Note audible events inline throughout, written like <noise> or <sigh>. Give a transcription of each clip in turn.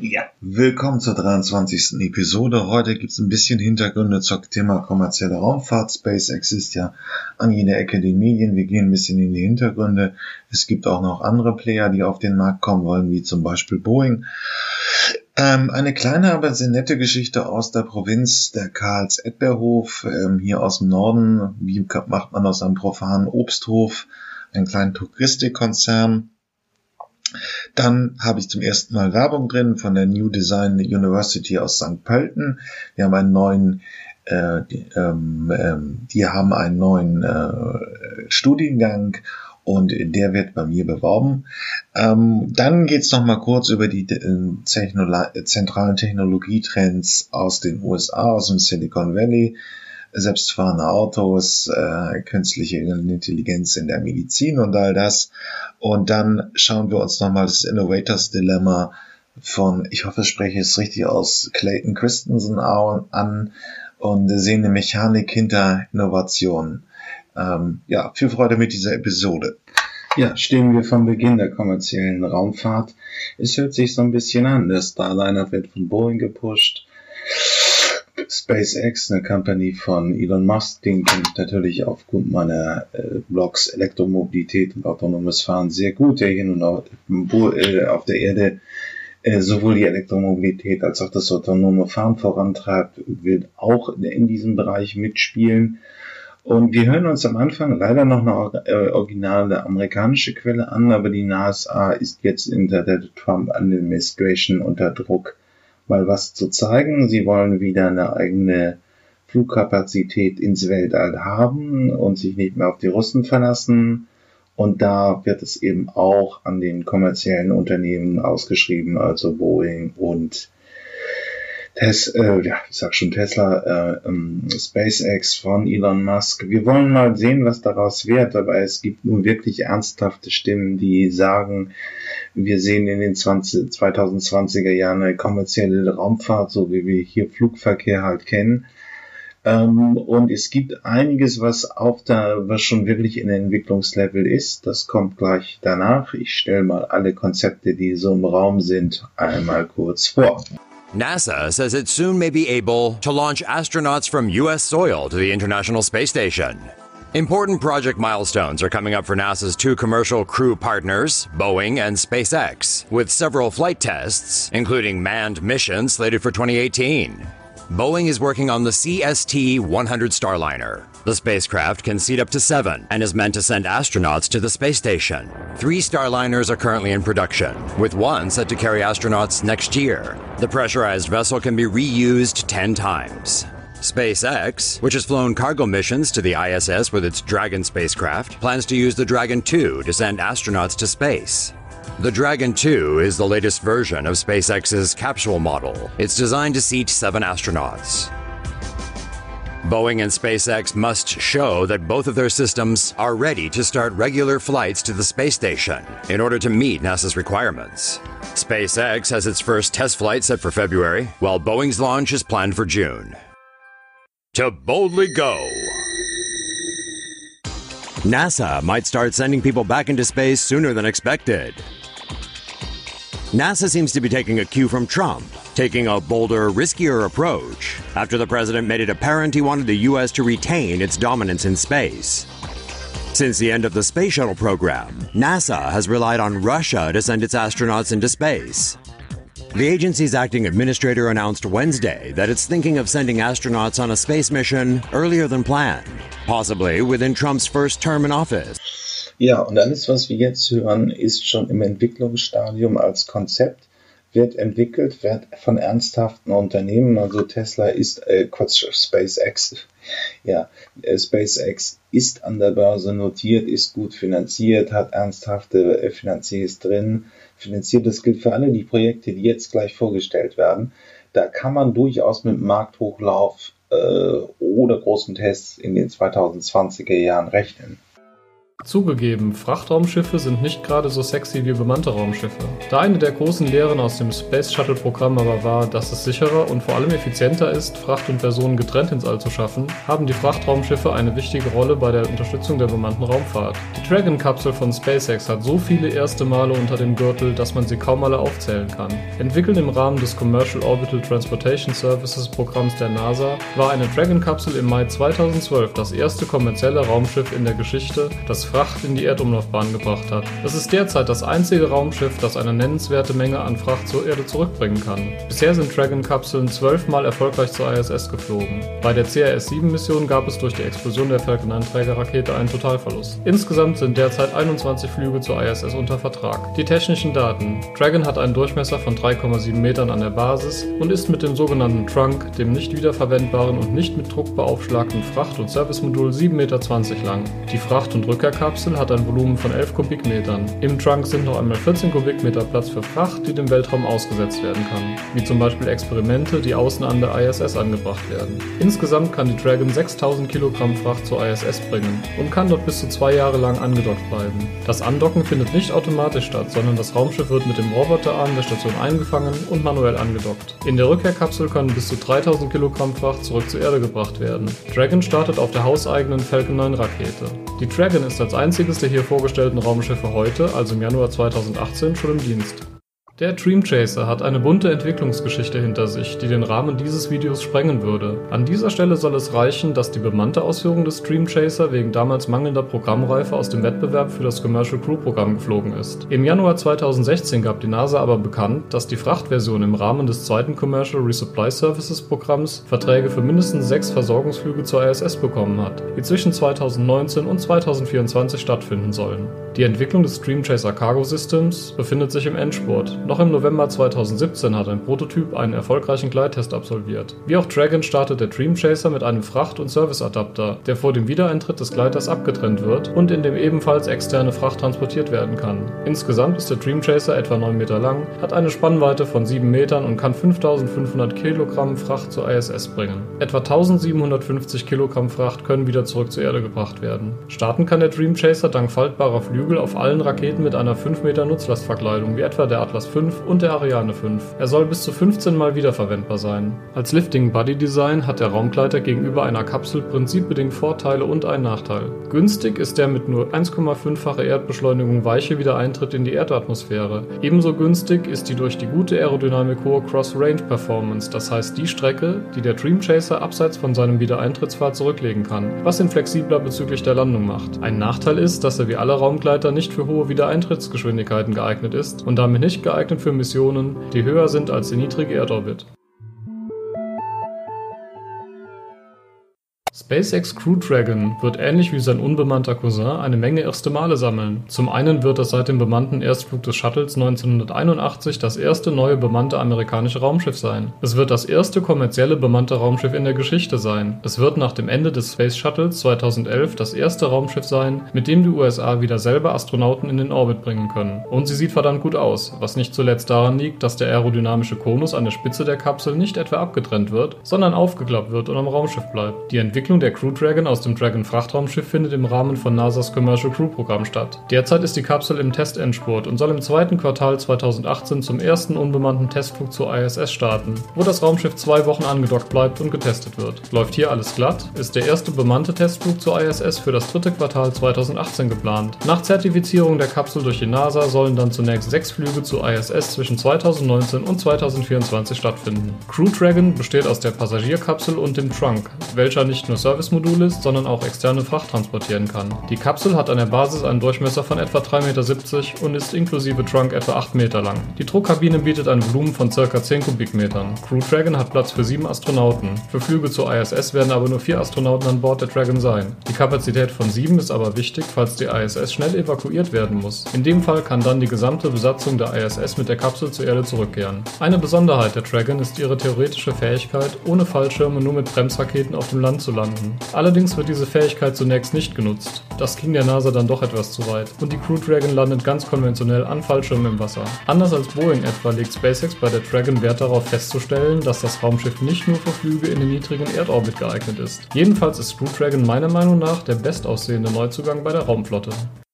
Ja, willkommen zur 23. Episode. Heute gibt's ein bisschen Hintergründe zum Thema kommerzielle Raumfahrt. SpaceX ist ja an jeder Ecke den Medien. Wir gehen ein bisschen in die Hintergründe. Es gibt auch noch andere Player, die auf den Markt kommen wollen, wie zum Beispiel Boeing. Ähm, eine kleine, aber sehr nette Geschichte aus der Provinz, der Karls Edberhof, ähm, hier aus dem Norden. Wie macht man aus einem profanen Obsthof einen kleinen Touristikkonzern? Dann habe ich zum ersten Mal Werbung drin von der New Design University aus St. Pölten. Wir haben einen neuen, äh, die, ähm, ähm, die haben einen neuen äh, Studiengang und der wird bei mir beworben. Ähm, dann geht's noch mal kurz über die äh, Technolo zentralen Technologietrends aus den USA, aus dem Silicon Valley selbstfahrende Autos, äh, künstliche Intelligenz in der Medizin und all das. Und dann schauen wir uns nochmal das Innovators Dilemma von, ich hoffe, ich spreche es richtig aus, Clayton Christensen an und sehen die Mechanik hinter Innovation. Ähm, ja, viel Freude mit dieser Episode. Ja, stehen wir vom Beginn der kommerziellen Raumfahrt. Es hört sich so ein bisschen an. Der Starliner wird von Boeing gepusht. SpaceX, eine Company von Elon Musk, den kenne ich natürlich aufgrund meiner äh, Blogs Elektromobilität und autonomes Fahren sehr gut, der hier nun auf, äh, auf der Erde äh, sowohl die Elektromobilität als auch das autonome Fahren vorantreibt, will auch in diesem Bereich mitspielen. Und wir hören uns am Anfang leider noch eine äh, originale amerikanische Quelle an, aber die NASA ist jetzt unter der Trump Administration unter Druck, mal was zu zeigen. Sie wollen wieder eine eigene Flugkapazität ins Weltall haben und sich nicht mehr auf die Russen verlassen. Und da wird es eben auch an den kommerziellen Unternehmen ausgeschrieben, also Boeing und Tes äh, ja, ich sag schon Tesla, äh, ähm, SpaceX von Elon Musk. Wir wollen mal sehen, was daraus wird, aber es gibt nun wirklich ernsthafte Stimmen, die sagen, wir sehen in den 20, 2020er Jahren eine kommerzielle Raumfahrt, so wie wir hier Flugverkehr halt kennen. Ähm, und es gibt einiges, was auf der, was schon wirklich in Entwicklungslevel ist. Das kommt gleich danach. Ich stelle mal alle Konzepte, die so im Raum sind, einmal kurz vor. NASA says it soon may be able to launch astronauts from U.S. soil to the International Space Station. Important project milestones are coming up for NASA's two commercial crew partners, Boeing and SpaceX, with several flight tests, including manned missions slated for 2018. Boeing is working on the CST 100 Starliner. The spacecraft can seat up to seven and is meant to send astronauts to the space station. Three Starliners are currently in production, with one set to carry astronauts next year. The pressurized vessel can be reused 10 times. SpaceX, which has flown cargo missions to the ISS with its Dragon spacecraft, plans to use the Dragon 2 to send astronauts to space. The Dragon 2 is the latest version of SpaceX's capsule model. It's designed to seat seven astronauts. Boeing and SpaceX must show that both of their systems are ready to start regular flights to the space station in order to meet NASA's requirements. SpaceX has its first test flight set for February, while Boeing's launch is planned for June. To boldly go. NASA might start sending people back into space sooner than expected. NASA seems to be taking a cue from Trump, taking a bolder, riskier approach after the president made it apparent he wanted the U.S. to retain its dominance in space. Since the end of the space shuttle program, NASA has relied on Russia to send its astronauts into space. The agency's acting administrator announced Wednesday that it's thinking of sending astronauts on a space mission earlier than planned, possibly within Trump's first term in office. Ja, und alles, was wir jetzt hören, ist schon im Entwicklungsstadium als Konzept, wird entwickelt, wird von ernsthaften Unternehmen, also Tesla ist, äh, Quatsch, SpaceX, ja, äh, SpaceX ist an der Börse notiert, ist gut finanziert, hat ernsthafte äh, Finanziers drin, finanziert. Das gilt für alle die Projekte, die jetzt gleich vorgestellt werden. Da kann man durchaus mit Markthochlauf äh, oder großen Tests in den 2020er Jahren rechnen. Zugegeben, Frachtraumschiffe sind nicht gerade so sexy wie bemannte Raumschiffe. Da eine der großen Lehren aus dem Space Shuttle Programm aber war, dass es sicherer und vor allem effizienter ist, Fracht und Personen getrennt ins All zu schaffen, haben die Frachtraumschiffe eine wichtige Rolle bei der Unterstützung der bemannten Raumfahrt. Die Dragon-Kapsel von SpaceX hat so viele erste Male unter dem Gürtel, dass man sie kaum alle aufzählen kann. Entwickelt im Rahmen des Commercial Orbital Transportation Services Programms der NASA, war eine Dragon-Kapsel im Mai 2012 das erste kommerzielle Raumschiff in der Geschichte, das Fracht in die Erdumlaufbahn gebracht hat. Es ist derzeit das einzige Raumschiff, das eine nennenswerte Menge an Fracht zur Erde zurückbringen kann. Bisher sind Dragon-Kapseln zwölfmal erfolgreich zur ISS geflogen. Bei der CRS-7-Mission gab es durch die Explosion der Falcon 9-Trägerrakete einen Totalverlust. Insgesamt sind derzeit 21 Flüge zur ISS unter Vertrag. Die technischen Daten. Dragon hat einen Durchmesser von 3,7 Metern an der Basis und ist mit dem sogenannten Trunk, dem nicht wiederverwendbaren und nicht mit Druck beaufschlagten Fracht- und Servicemodul 7,20 Meter lang. Die Fracht- und Rückkehr Kapsel hat ein Volumen von 11 Kubikmetern. Im Trunk sind noch einmal 14 Kubikmeter Platz für Fracht, die dem Weltraum ausgesetzt werden kann, wie zum Beispiel Experimente, die außen an der ISS angebracht werden. Insgesamt kann die Dragon 6000 Kilogramm Fracht zur ISS bringen und kann dort bis zu zwei Jahre lang angedockt bleiben. Das Andocken findet nicht automatisch statt, sondern das Raumschiff wird mit dem Roboterarm der Station eingefangen und manuell angedockt. In der Rückkehrkapsel können bis zu 3000 Kilogramm Fracht zurück zur Erde gebracht werden. Dragon startet auf der hauseigenen Falcon 9 Rakete. Die Dragon ist als einziges der hier vorgestellten Raumschiffe heute, also im Januar 2018, schon im Dienst. Der Dream Chaser hat eine bunte Entwicklungsgeschichte hinter sich, die den Rahmen dieses Videos sprengen würde. An dieser Stelle soll es reichen, dass die bemannte Ausführung des Dream Chaser wegen damals mangelnder Programmreife aus dem Wettbewerb für das Commercial Crew Programm geflogen ist. Im Januar 2016 gab die NASA aber bekannt, dass die Frachtversion im Rahmen des zweiten Commercial Resupply Services Programms Verträge für mindestens sechs Versorgungsflüge zur ISS bekommen hat, die zwischen 2019 und 2024 stattfinden sollen. Die Entwicklung des Dream Chaser Cargo Systems befindet sich im Endspurt. Noch im November 2017 hat ein Prototyp einen erfolgreichen Gleittest absolviert. Wie auch Dragon startet der Dream Chaser mit einem Fracht- und Serviceadapter, der vor dem Wiedereintritt des Gleiters abgetrennt wird und in dem ebenfalls externe Fracht transportiert werden kann. Insgesamt ist der Dream Chaser etwa 9 Meter lang, hat eine Spannweite von 7 Metern und kann 5500 Kilogramm Fracht zur ISS bringen. Etwa 1750 Kilogramm Fracht können wieder zurück zur Erde gebracht werden. Starten kann der Dream Chaser dank faltbarer Flügel Flügel auf allen Raketen mit einer 5 Meter Nutzlastverkleidung, wie etwa der Atlas V und der Ariane 5. Er soll bis zu 15 Mal wiederverwendbar sein. Als Lifting Body Design hat der Raumgleiter gegenüber einer Kapsel prinzipbedingt Vorteile und einen Nachteil. Günstig ist der mit nur 1,5-fache Erdbeschleunigung weiche Wiedereintritt in die Erdatmosphäre. Ebenso günstig ist die durch die gute Aerodynamik hohe Cross-Range Performance, das heißt die Strecke, die der Dream Chaser abseits von seinem Wiedereintrittsfahrt zurücklegen kann, was ihn flexibler bezüglich der Landung macht. Ein Nachteil ist, dass er wie alle Raumgleiter Begleiter nicht für hohe Wiedereintrittsgeschwindigkeiten geeignet ist und damit nicht geeignet für Missionen, die höher sind als der niedrige Erdorbit. SpaceX Crew Dragon wird ähnlich wie sein unbemannter Cousin eine Menge erste Male sammeln. Zum einen wird es seit dem bemannten Erstflug des Shuttles 1981 das erste neue bemannte amerikanische Raumschiff sein. Es wird das erste kommerzielle bemannte Raumschiff in der Geschichte sein. Es wird nach dem Ende des Space Shuttles 2011 das erste Raumschiff sein, mit dem die USA wieder selber Astronauten in den Orbit bringen können. Und sie sieht verdammt gut aus, was nicht zuletzt daran liegt, dass der aerodynamische Konus an der Spitze der Kapsel nicht etwa abgetrennt wird, sondern aufgeklappt wird und am Raumschiff bleibt. Die Entwicklung Entwicklung der Crew Dragon aus dem Dragon Frachtraumschiff findet im Rahmen von NASAs Commercial Crew Programm statt. Derzeit ist die Kapsel im Testendspurt und soll im zweiten Quartal 2018 zum ersten unbemannten Testflug zur ISS starten, wo das Raumschiff zwei Wochen angedockt bleibt und getestet wird. Läuft hier alles glatt, ist der erste bemannte Testflug zur ISS für das dritte Quartal 2018 geplant. Nach Zertifizierung der Kapsel durch die NASA sollen dann zunächst sechs Flüge zur ISS zwischen 2019 und 2024 stattfinden. Crew Dragon besteht aus der Passagierkapsel und dem Trunk, welcher nicht nur Servicemodul ist, sondern auch externe Fracht transportieren kann. Die Kapsel hat an der Basis einen Durchmesser von etwa 3,70 Meter und ist inklusive Trunk etwa 8 Meter lang. Die Druckkabine bietet ein Volumen von ca. 10 Kubikmetern. Crew Dragon hat Platz für 7 Astronauten. Für Flüge zur ISS werden aber nur 4 Astronauten an Bord der Dragon sein. Die Kapazität von 7 ist aber wichtig, falls die ISS schnell evakuiert werden muss. In dem Fall kann dann die gesamte Besatzung der ISS mit der Kapsel zur Erde zurückkehren. Eine Besonderheit der Dragon ist ihre theoretische Fähigkeit, ohne Fallschirme nur mit Bremsraketen auf dem Land zu landen vorhanden. Allerdings wird diese Fähigkeit zunächst nicht genutzt. Das ging der NASA dann doch etwas zu weit und die Crew Dragon landet ganz konventionell an Fallschirmen im Wasser. Anders als Boeing etwa legt SpaceX bei der Dragon Wert darauf festzustellen, dass das Raumschiff nicht nur für Flüge in den niedrigen Erdorbit geeignet ist. Jedenfalls ist Crew Dragon meiner Meinung nach der bestaussehende Neuzugang bei der Raumflotte.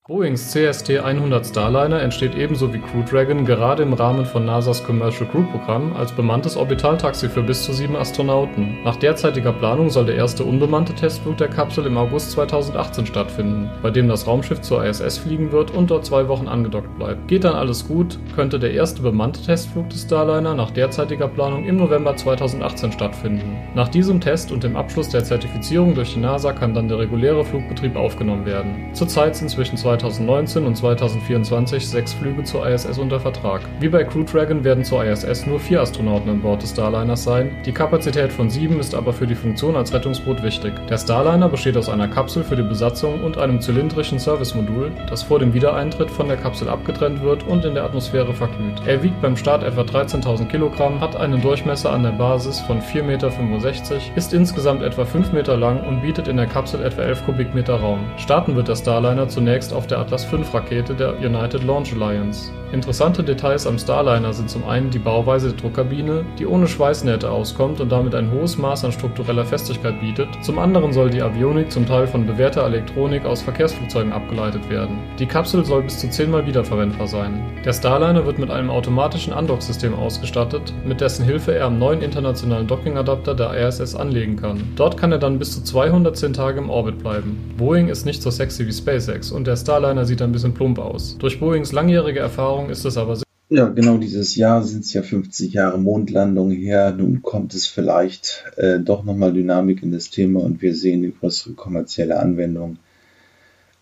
Boeings CST-100 Starliner entsteht ebenso wie Crew Dragon gerade im Rahmen von NASAs Commercial Crew Programm als bemanntes Orbitaltaxi für bis zu sieben Astronauten. Nach derzeitiger Planung soll der erste unbemannte Testflug der Kapsel im August 2018 stattfinden, bei dem das Raumschiff zur ISS fliegen wird und dort zwei Wochen angedockt bleibt. Geht dann alles gut, könnte der erste bemannte Testflug des Starliner nach derzeitiger Planung im November 2018 stattfinden. Nach diesem Test und dem Abschluss der Zertifizierung durch die NASA kann dann der reguläre Flugbetrieb aufgenommen werden. Zurzeit sind zwischen zwei 2019 und 2024 sechs Flüge zur ISS unter Vertrag. Wie bei Crew Dragon werden zur ISS nur vier Astronauten an Bord des Starliners sein. Die Kapazität von sieben ist aber für die Funktion als Rettungsboot wichtig. Der Starliner besteht aus einer Kapsel für die Besatzung und einem zylindrischen Servicemodul, das vor dem Wiedereintritt von der Kapsel abgetrennt wird und in der Atmosphäre verglüht. Er wiegt beim Start etwa 13.000 Kilogramm, hat einen Durchmesser an der Basis von 4,65 Meter, ist insgesamt etwa 5 Meter lang und bietet in der Kapsel etwa 11 Kubikmeter Raum. Starten wird der Starliner zunächst auf der Atlas V-Rakete der United Launch Alliance. Interessante Details am Starliner sind zum einen die Bauweise der Druckkabine, die ohne Schweißnähte auskommt und damit ein hohes Maß an struktureller Festigkeit bietet, zum anderen soll die Avionik zum Teil von bewährter Elektronik aus Verkehrsflugzeugen abgeleitet werden. Die Kapsel soll bis zu zehnmal wiederverwendbar sein. Der Starliner wird mit einem automatischen Undock-System ausgestattet, mit dessen Hilfe er am neuen internationalen Docking-Adapter der ISS anlegen kann. Dort kann er dann bis zu 210 Tage im Orbit bleiben. Boeing ist nicht so sexy wie SpaceX und der Starliner sieht ein bisschen plump aus. Durch Boeings langjährige Erfahrung Erfahrung ist es aber sehr. Ja, genau dieses Jahr sind es ja 50 Jahre Mondlandung her. Nun kommt es vielleicht äh, doch nochmal Dynamik in das Thema und wir sehen die größere kommerzielle Anwendung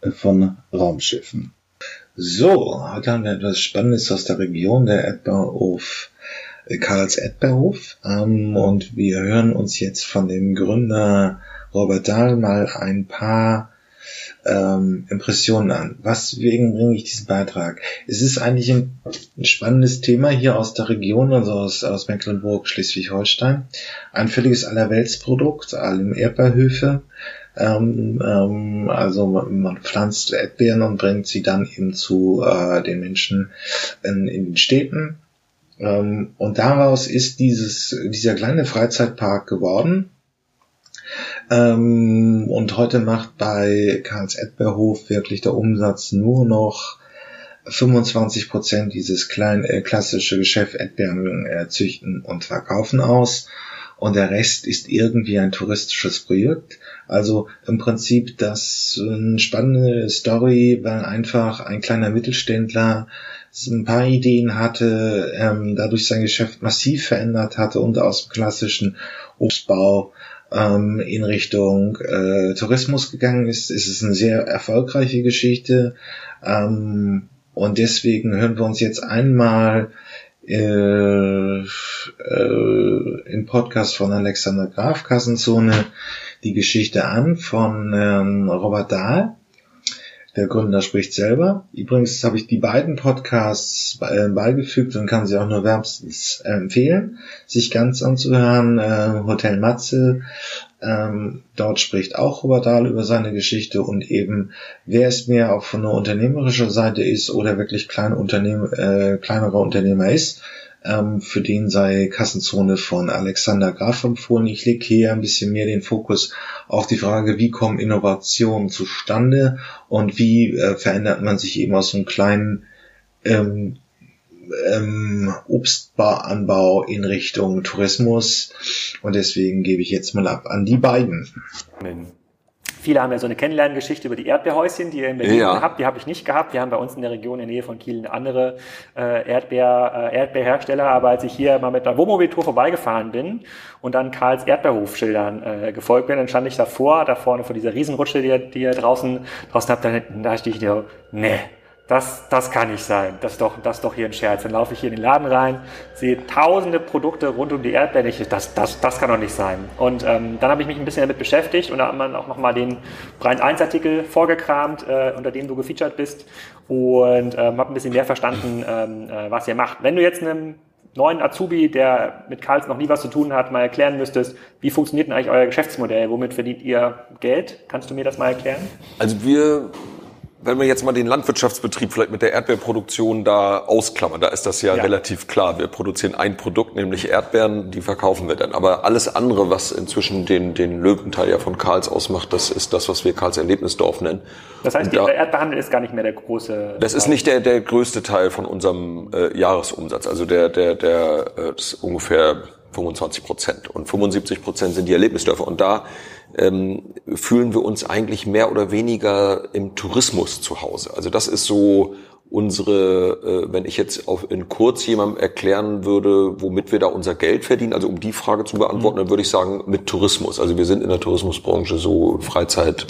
äh, von Raumschiffen. So, heute haben wir etwas Spannendes aus der Region, der Erdbeerhof, äh, Karls Erdbeerhof. Ähm, und wir hören uns jetzt von dem Gründer Robert Dahl mal ein paar ähm, Impressionen an. Was wegen bringe ich diesen Beitrag? Es ist eigentlich ein, ein, spannendes Thema hier aus der Region, also aus, aus Mecklenburg, Schleswig-Holstein. Ein völliges Allerweltsprodukt, allem Erdbeerhöfe. Ähm, ähm, also man, man, pflanzt Erdbeeren und bringt sie dann eben zu äh, den Menschen in, in den Städten. Ähm, und daraus ist dieses, dieser kleine Freizeitpark geworden ähm, und heute macht bei Karls Erdbeerhof wirklich der Umsatz nur noch 25 Prozent dieses kleinen äh, klassische Geschäft Erdbeeren äh, züchten und verkaufen aus. Und der Rest ist irgendwie ein touristisches Projekt. Also im Prinzip das eine spannende Story, weil einfach ein kleiner Mittelständler ein paar Ideen hatte, ähm, dadurch sein Geschäft massiv verändert hatte und aus dem klassischen Obstbau ähm, in Richtung äh, Tourismus gegangen ist. Es ist eine sehr erfolgreiche Geschichte ähm, und deswegen hören wir uns jetzt einmal äh, äh, im Podcast von Alexander Graf Kassenzone die Geschichte an von ähm, Robert Dahl der Gründer spricht selber. Übrigens habe ich die beiden Podcasts äh, beigefügt und kann sie auch nur wärmstens äh, empfehlen, sich ganz anzuhören. Äh, Hotel Matze, ähm, dort spricht auch Robert Dahl über seine Geschichte und eben, wer es mehr auch von einer unternehmerischen Seite ist oder wirklich kleine Unternehmen, äh, kleinerer Unternehmer ist, ähm, für den sei Kassenzone von Alexander Graf empfohlen. Ich lege hier ein bisschen mehr den Fokus auf die Frage, wie kommen Innovationen zustande und wie äh, verändert man sich eben aus einem kleinen ähm, ähm, Obstbaranbau in Richtung Tourismus. Und deswegen gebe ich jetzt mal ab an die beiden. Viele haben ja so eine Kennenlerngeschichte über die Erdbeerhäuschen, die ihr in Berlin ja. habt. Die habe ich nicht gehabt. Wir haben bei uns in der Region in der Nähe von Kiel eine andere äh, Erdbeer, äh, Erdbeerhersteller. Aber als ich hier mal mit der Wohnmobiltour vorbeigefahren bin und dann Karls Erdbeerhofschildern äh, gefolgt bin, dann stand ich davor, da vorne vor dieser Riesenrutsche, die ihr, die ihr draußen, draußen habt, da, da dachte ich dir, nee, das, das kann nicht sein. Das ist, doch, das ist doch hier ein Scherz. Dann laufe ich hier in den Laden rein, sehe tausende Produkte rund um die Erdbeeren. Ich, das, das, das kann doch nicht sein. Und ähm, dann habe ich mich ein bisschen damit beschäftigt und da hat man auch nochmal den Brand 1 Artikel vorgekramt, äh, unter dem du gefeatured bist und ähm, habe ein bisschen mehr verstanden, ähm, äh, was ihr macht. Wenn du jetzt einem neuen Azubi, der mit Karls noch nie was zu tun hat, mal erklären müsstest, wie funktioniert denn eigentlich euer Geschäftsmodell? Womit verdient ihr Geld? Kannst du mir das mal erklären? Also wir wenn wir jetzt mal den Landwirtschaftsbetrieb vielleicht mit der Erdbeerproduktion da ausklammern, da ist das ja, ja, relativ klar. Wir produzieren ein Produkt, nämlich Erdbeeren, die verkaufen wir dann. Aber alles andere, was inzwischen den, den Löwenteil ja von Karls ausmacht, das ist das, was wir Karls Erlebnisdorf nennen. Das heißt, da, der Erdbeerhandel ist gar nicht mehr der große. Das ist nicht der, der größte Teil von unserem äh, Jahresumsatz. Also der, der, der äh, ist ungefähr 25 Prozent. Und 75 Prozent sind die Erlebnisdörfer. Und da ähm, fühlen wir uns eigentlich mehr oder weniger im Tourismus zu Hause. Also das ist so unsere, äh, wenn ich jetzt auf, in kurz jemandem erklären würde, womit wir da unser Geld verdienen, also um die Frage zu beantworten, mhm. dann würde ich sagen mit Tourismus. Also wir sind in der Tourismusbranche so Freizeit,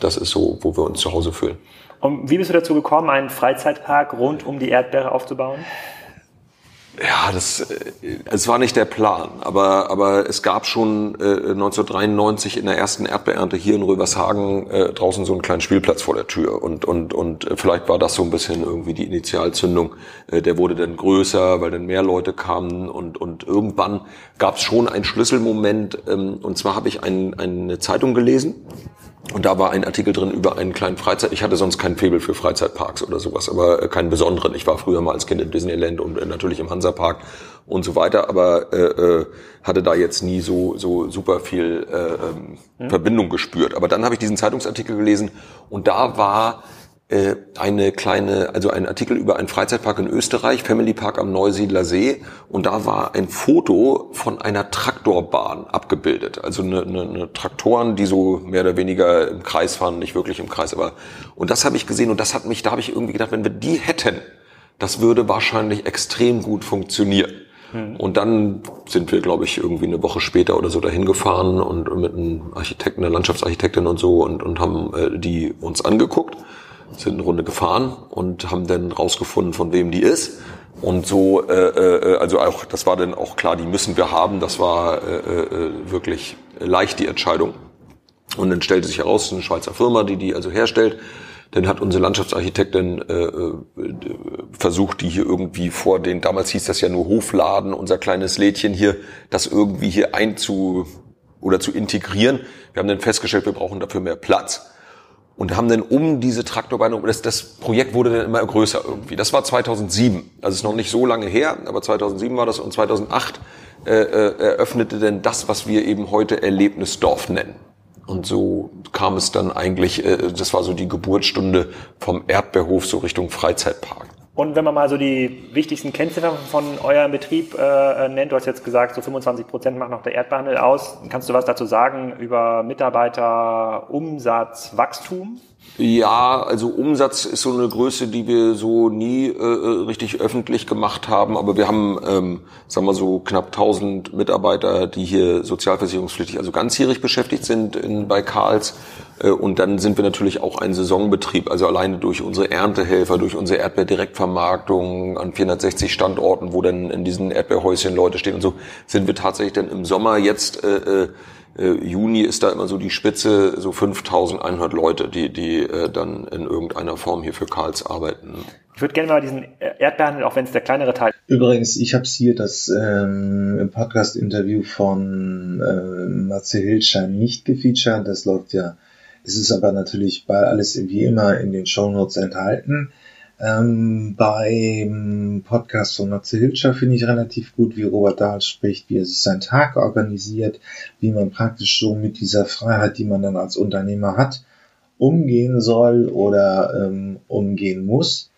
das ist so, wo wir uns zu Hause fühlen. Und wie bist du dazu gekommen, einen Freizeitpark rund um die Erdbeere aufzubauen? Ja, das, äh, es war nicht der Plan, aber, aber es gab schon äh, 1993 in der ersten Erdbeernte hier in Rövershagen äh, draußen so einen kleinen Spielplatz vor der Tür. Und, und, und äh, vielleicht war das so ein bisschen irgendwie die Initialzündung. Äh, der wurde dann größer, weil dann mehr Leute kamen. Und, und irgendwann gab es schon einen Schlüsselmoment ähm, und zwar habe ich ein, eine Zeitung gelesen und da war ein Artikel drin über einen kleinen Freizeit. Ich hatte sonst keinen Febel für Freizeitparks oder sowas, aber äh, keinen besonderen. Ich war früher mal als Kind im Disneyland und äh, natürlich im Hansapark und so weiter, aber äh, äh, hatte da jetzt nie so so super viel äh, hm. Verbindung gespürt. Aber dann habe ich diesen Zeitungsartikel gelesen und da war eine kleine, also ein Artikel über einen Freizeitpark in Österreich, Family Park am Neusiedler See. Und da war ein Foto von einer Traktorbahn abgebildet. Also eine, eine, eine Traktoren, die so mehr oder weniger im Kreis fahren, nicht wirklich im Kreis, aber und das habe ich gesehen und das hat mich, da habe ich irgendwie gedacht, wenn wir die hätten, das würde wahrscheinlich extrem gut funktionieren. Hm. Und dann sind wir, glaube ich, irgendwie eine Woche später oder so dahin gefahren und mit einem Architekten, einer Landschaftsarchitektin und so und, und haben äh, die uns angeguckt sind eine Runde gefahren und haben dann rausgefunden, von wem die ist. Und so, äh, äh, also auch, das war dann auch klar, die müssen wir haben. Das war äh, äh, wirklich leicht die Entscheidung. Und dann stellte sich heraus, eine Schweizer Firma, die die also herstellt. Dann hat unsere Landschaftsarchitektin äh, äh, versucht, die hier irgendwie vor den, damals hieß das ja nur Hofladen, unser kleines Lädchen hier, das irgendwie hier einzu oder zu integrieren. Wir haben dann festgestellt, wir brauchen dafür mehr Platz und haben dann um diese Traktorbeine, das, das Projekt wurde dann immer größer irgendwie. Das war 2007, also ist noch nicht so lange her, aber 2007 war das und 2008 äh, äh, eröffnete denn das, was wir eben heute Erlebnisdorf nennen. Und so kam es dann eigentlich, äh, das war so die Geburtsstunde vom Erdbeerhof so Richtung Freizeitpark. Und wenn man mal so die wichtigsten Kennziffern von eurem Betrieb äh, nennt, du hast jetzt gesagt, so 25 Prozent macht noch der Erdbehandel aus. Kannst du was dazu sagen über Mitarbeiter, Umsatz, Wachstum? Ja, also Umsatz ist so eine Größe, die wir so nie äh, äh richtig öffentlich gemacht haben. Aber wir haben, ähm, sagen wir so, knapp 1000 Mitarbeiter, die hier sozialversicherungspflichtig, also ganzjährig beschäftigt sind in, bei Karls. Äh, und dann sind wir natürlich auch ein Saisonbetrieb. Also alleine durch unsere Erntehelfer, durch unsere Erdbeerdirektvermarktung an 460 Standorten, wo dann in diesen Erdbeerhäuschen Leute stehen und so, sind wir tatsächlich dann im Sommer jetzt äh, äh äh, Juni ist da immer so die Spitze, so 5100 Leute, die, die äh, dann in irgendeiner Form hier für Karls arbeiten. Ich würde gerne mal diesen Erdbeerhandel, auch wenn es der kleinere Teil Übrigens, ich habe hier das ähm, Podcast-Interview von äh, Matze Hildschein nicht gefeatured. Das läuft ja, es ist aber natürlich bei alles wie immer in den Show Notes enthalten. Ähm, beim Podcast von Matze Hilscher finde ich relativ gut, wie Robert Dahl spricht, wie er sich seinen Tag organisiert, wie man praktisch so mit dieser Freiheit, die man dann als Unternehmer hat, umgehen soll oder ähm, umgehen muss.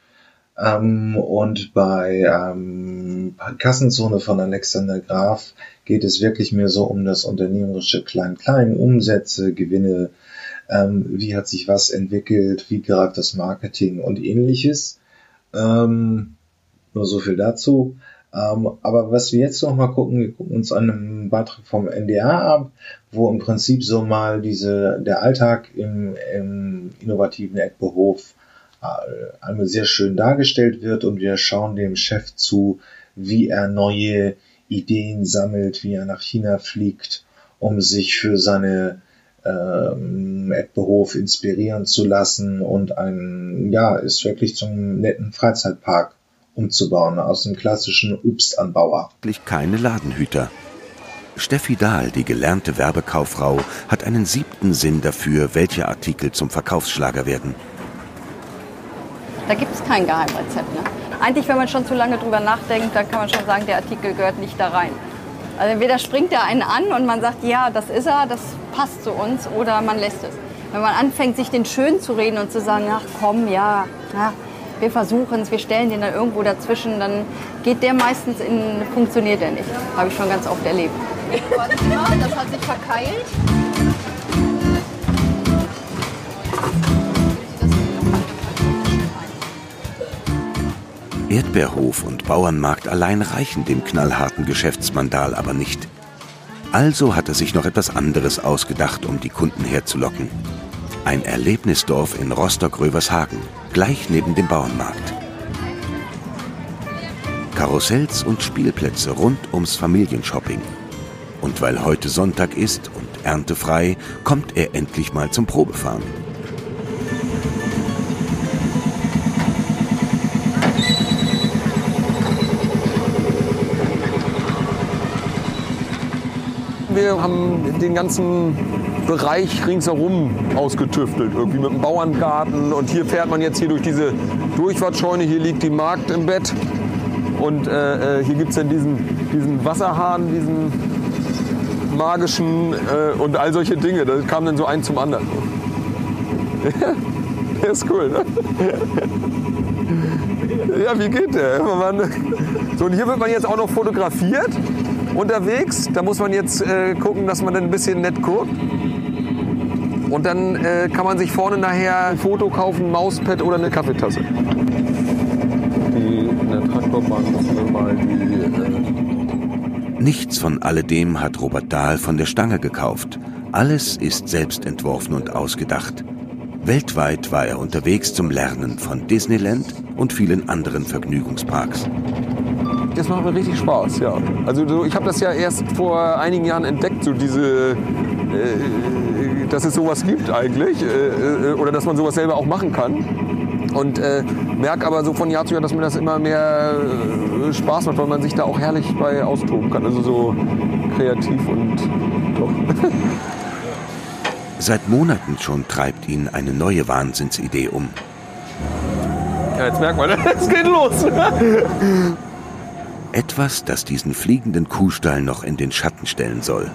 Ähm, und bei ähm, Kassenzone von Alexander Graf geht es wirklich mehr so um das unternehmerische Klein-Klein, Umsätze, Gewinne, ähm, wie hat sich was entwickelt, wie gerade das Marketing und ähnliches. Ähm, nur so viel dazu. Ähm, aber was wir jetzt noch mal gucken, wir gucken uns einen Beitrag vom NDA ab, wo im Prinzip so mal diese, der Alltag im, im innovativen Eckbehof äh, einmal sehr schön dargestellt wird und wir schauen dem Chef zu, wie er neue Ideen sammelt, wie er nach China fliegt, um sich für seine ähm, Erdbehof inspirieren zu lassen und ein, ja, ist wirklich zum netten Freizeitpark umzubauen aus dem klassischen Obstanbauer. Keine Ladenhüter. Steffi Dahl, die gelernte Werbekauffrau, hat einen siebten Sinn dafür, welche Artikel zum Verkaufsschlager werden. Da gibt es kein Geheimrezept. Ne? Eigentlich, wenn man schon zu lange drüber nachdenkt, dann kann man schon sagen, der Artikel gehört nicht da rein. Also entweder springt er einen an und man sagt, ja, das ist er, das passt zu uns, oder man lässt es. Wenn man anfängt, sich den schön zu reden und zu sagen, ach komm, ja, ja wir versuchen es, wir stellen den dann irgendwo dazwischen, dann geht der meistens in, funktioniert er nicht. Habe ich schon ganz oft erlebt. <laughs> Das hat sich verkeilt. Erdbeerhof und Bauernmarkt allein reichen dem knallharten Geschäftsmandal aber nicht. Also hat er sich noch etwas anderes ausgedacht, um die Kunden herzulocken. Ein Erlebnisdorf in Rostock-Rövershagen, gleich neben dem Bauernmarkt. Karussells und Spielplätze rund ums Familienshopping. Und weil heute Sonntag ist und erntefrei, kommt er endlich mal zum Probefahren. Wir haben den ganzen Bereich ringsherum ausgetüftelt, irgendwie mit dem Bauerngarten. Und hier fährt man jetzt hier durch diese Durchfahrtscheune. Hier liegt die Markt im Bett. Und äh, äh hier gibt es dann diesen, diesen Wasserhahn, diesen magischen äh, und all solche Dinge. Das kam dann so ein zum anderen. <laughs> der ist cool, ne? <laughs> ja, wie geht der? So, und hier wird man jetzt auch noch fotografiert unterwegs. Da muss man jetzt äh, gucken, dass man dann ein bisschen nett guckt. Und dann äh, kann man sich vorne nachher ein Foto kaufen, ein Mauspad oder eine Kaffeetasse. Die, in der Traktorbahn müssen wir mal die... Äh Nichts von alledem hat Robert Dahl von der Stange gekauft. Alles ist selbst entworfen und ausgedacht. Weltweit war er unterwegs zum Lernen von Disneyland und vielen anderen Vergnügungsparks das macht mir richtig Spaß, ja. Also so, ich habe das ja erst vor einigen Jahren entdeckt, so diese, äh, dass es sowas gibt eigentlich äh, äh, oder dass man sowas selber auch machen kann. Und äh, merke aber so von Jahr zu Jahr, dass mir das immer mehr äh, Spaß macht, weil man sich da auch herrlich bei austoben kann. Also so kreativ und doch. <laughs> Seit Monaten schon treibt ihn eine neue Wahnsinnsidee um. Ja, jetzt merkt man, <laughs> es geht los. <laughs> Etwas, das diesen fliegenden Kuhstall noch in den Schatten stellen soll.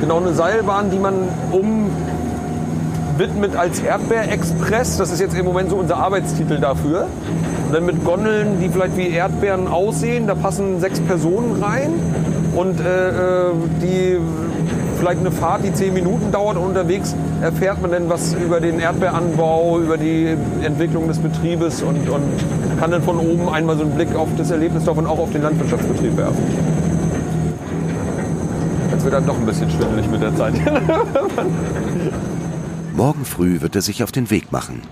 Genau eine Seilbahn, die man umwidmet als Erdbeerexpress. Das ist jetzt im Moment so unser Arbeitstitel dafür. Und dann mit Gondeln, die vielleicht wie Erdbeeren aussehen. Da passen sechs Personen rein. Und äh, äh die vielleicht eine Fahrt, die zehn Minuten dauert und unterwegs erfährt man dann was über den Erdbeeranbau, über die Entwicklung des Betriebes und, und kann dann von oben einmal so einen Blick auf das Erlebnisdorf und auch auf den Landwirtschaftsbetrieb werfen. Jetzt wird dann doch ein bisschen schwindelig mit der Zeit. <laughs> Morgen früh wird er sich auf den Weg machen.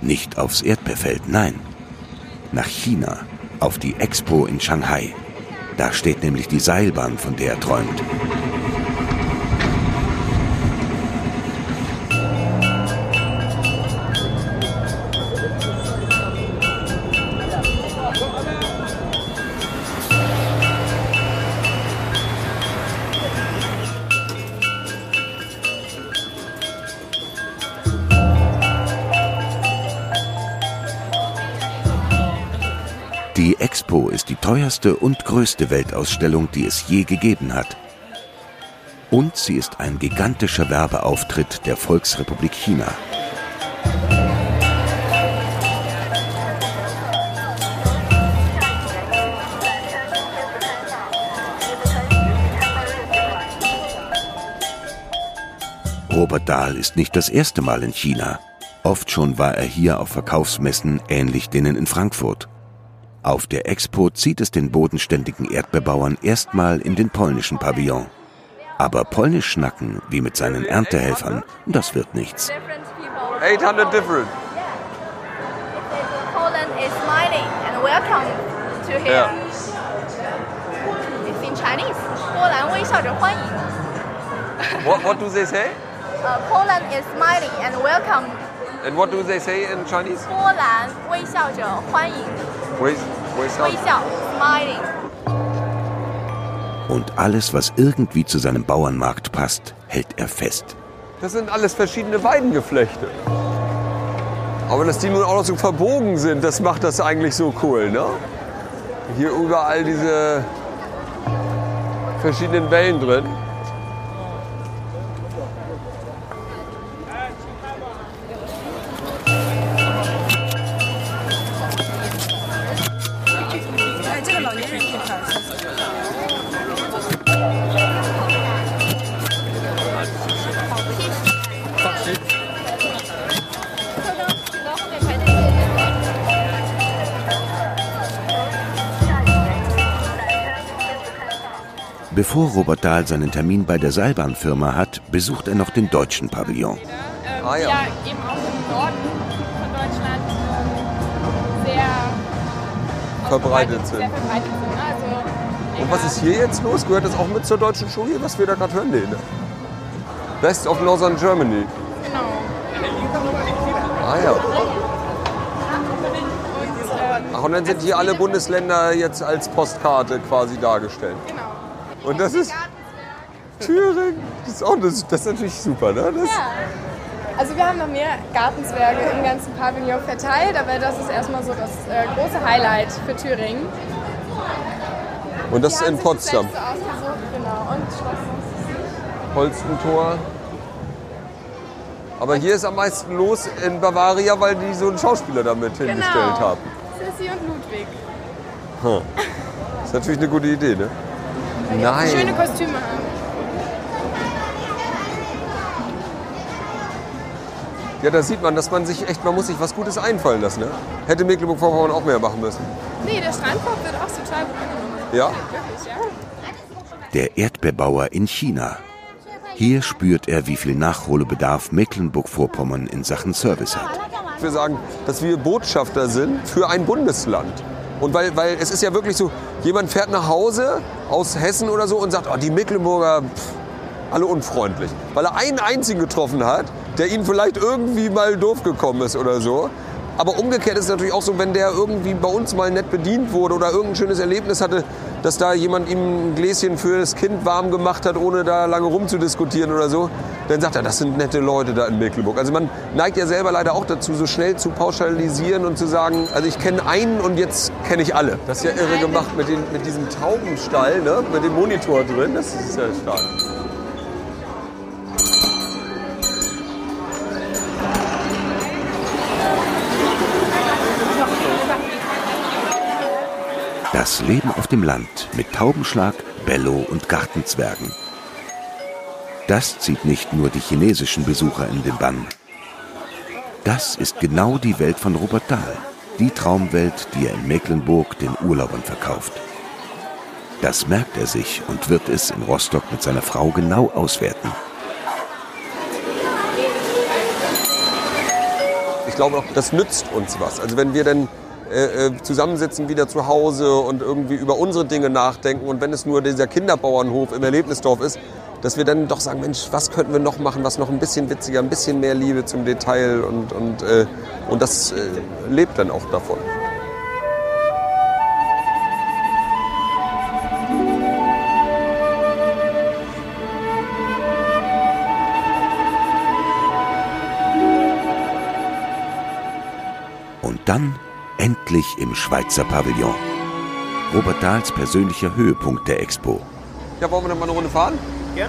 Nicht aufs Erdbeerfeld, nein. Nach China, auf die Expo in Shanghai. Da steht nämlich die Seilbahn, von der er träumt. Expo ist die teuerste und größte Weltausstellung, die es je gegeben hat. Und sie ist ein gigantischer Werbeauftritt der Volksrepublik China. Robert Dahl ist nicht das erste Mal in China. Oft schon war er hier auf Verkaufsmessen ähnlich denen in Frankfurt. Auf der Expo zieht es den bodenständigen Erdbeerbauern erstmal in den polnischen Pavillon. Aber polnisch schnacken, wie mit seinen Erntehelfern, das wird nichts. 800 different. Poland is smiling and welcome to here. Yeah. It's in Chinese. 波兰微笑着欢迎。What, what do they say? Uh, Poland is smiling and welcome And what do they say in Chinese? 波兰微笑着欢迎， 微笑，smiling。Und alles, was irgendwie zu seinem Bauernmarkt passt, hält er fest. Das sind alles verschiedene Weidengeflechte. Aber dass die nun auch noch so verbogen sind, das macht das eigentlich so cool, ne? Hier überall diese verschiedenen Wellen drin. Bevor Robert Dahl seinen Termin bei der Seilbahnfirma hat, besucht er noch den deutschen Pavillon. Ähm, Ah, ja. ja. eben auch im Norden von Deutschland ähm, sehr Verbreitet sind. Sehr verbreitet sind. ne? Also, Und was ist hier jetzt los? Gehört das auch mit zur deutschen Show hier, was wir da gerade hören? Nee, ne? Best of Northern Germany. Genau. Ah ja. Und, Ach, und dann sind hier alle Bundesländer jetzt als Postkarte quasi dargestellt. genau. Und das ist Thüringen. Das ist, auch, das, das ist natürlich super, ne? Das, Ja. Also wir haben noch mehr Gartenzwerge im ganzen Pavillon verteilt, aber das ist erstmal so das äh, große Highlight für Thüringen. Und das ist in Potsdam. Das ausgesucht, genau. Und Schloss Holstentor. Aber hier ist am meisten los in Bavaria, weil die so einen Schauspieler damit hingestellt Genau. haben. Sissi und Ludwig. Das ist natürlich eine gute Idee, ne? Die Schöne Nein. Kostüme haben. Ja, da sieht man, dass man sich echt, man muss sich was Gutes einfallen lassen, ne? Hätte Mecklenburg-Vorpommern auch mehr machen müssen. Nee, der Strandkorb wird auch total gut angenommen. Ja? Wirklich, ja. Der Erdbeerbauer in China. Hier spürt er, wie viel Nachholbedarf Mecklenburg-Vorpommern in Sachen Service hat. Wir sagen, dass wir Botschafter sind für ein Bundesland. Und weil, weil es ist ja wirklich so, jemand fährt nach Hause aus Hessen oder so und sagt, oh, die Mecklenburger, pff, alle unfreundlich. Weil er einen einzigen getroffen hat, der ihnen vielleicht irgendwie mal doof gekommen ist oder so. Aber umgekehrt ist es natürlich auch so, wenn der irgendwie bei uns mal nett bedient wurde oder irgendein schönes Erlebnis hatte, dass da jemand ihm ein Gläschen für das Kind warm gemacht hat, ohne da lange rumzudiskutieren oder so, dann sagt er, das sind nette Leute da in Mecklenburg. Also man neigt ja selber leider auch dazu, so schnell zu pauschalisieren und zu sagen, also ich kenne einen und jetzt kenne ich alle. Das ist ja irre gemacht mit, den, mit diesem Taubenstall, ne? mit dem Monitor drin, das ist ja stark. Das Leben auf dem Land mit Taubenschlag, Bello und Gartenzwergen. Das zieht nicht nur die chinesischen Besucher in den Bann. Das ist genau die Welt von Robert Dahl. Die Traumwelt, die er in Mecklenburg den Urlaubern verkauft. Das merkt er sich und wird es in Rostock mit seiner Frau genau auswerten. ich glaube auch, das nützt uns was. Also wenn wir dann äh, äh, zusammensitzen wieder zu Hause und irgendwie über unsere Dinge nachdenken und wenn es nur dieser Kinderbauernhof im Erlebnisdorf ist, dass wir dann doch sagen, Mensch, was könnten wir noch machen, was noch ein bisschen witziger, ein bisschen mehr Liebe zum Detail und, und, äh, und das äh, lebt dann auch davon. Und dann endlich im Schweizer Pavillon. Robert Dahls persönlicher Höhepunkt der Expo. Ja, wollen wir noch mal eine Runde fahren? Ja?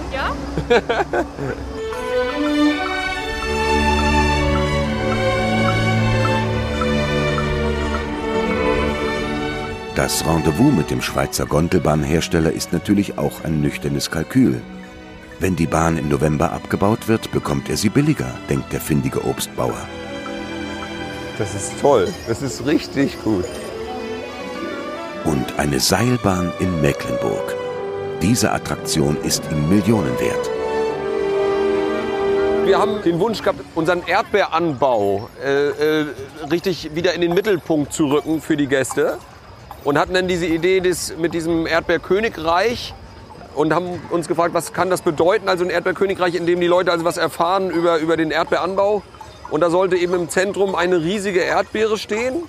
Das Rendezvous mit dem Schweizer Gondelbahnhersteller ist natürlich auch ein nüchternes Kalkül. Wenn die Bahn im November abgebaut wird, bekommt er sie billiger, denkt der findige Obstbauer. Das ist toll. Das ist richtig gut. Und eine Seilbahn in Mecklenburg. Diese Attraktion ist ihm Millionen wert. Wir haben den Wunsch gehabt, unseren Erdbeeranbau äh, äh, richtig wieder in den Mittelpunkt zu rücken für die Gäste. Und hatten dann diese Idee des, mit diesem Erdbeerkönigreich und haben uns gefragt, was kann das bedeuten, also ein Erdbeerkönigreich, in dem die Leute also was erfahren über, über den Erdbeeranbau. Und da sollte eben im Zentrum eine riesige Erdbeere stehen,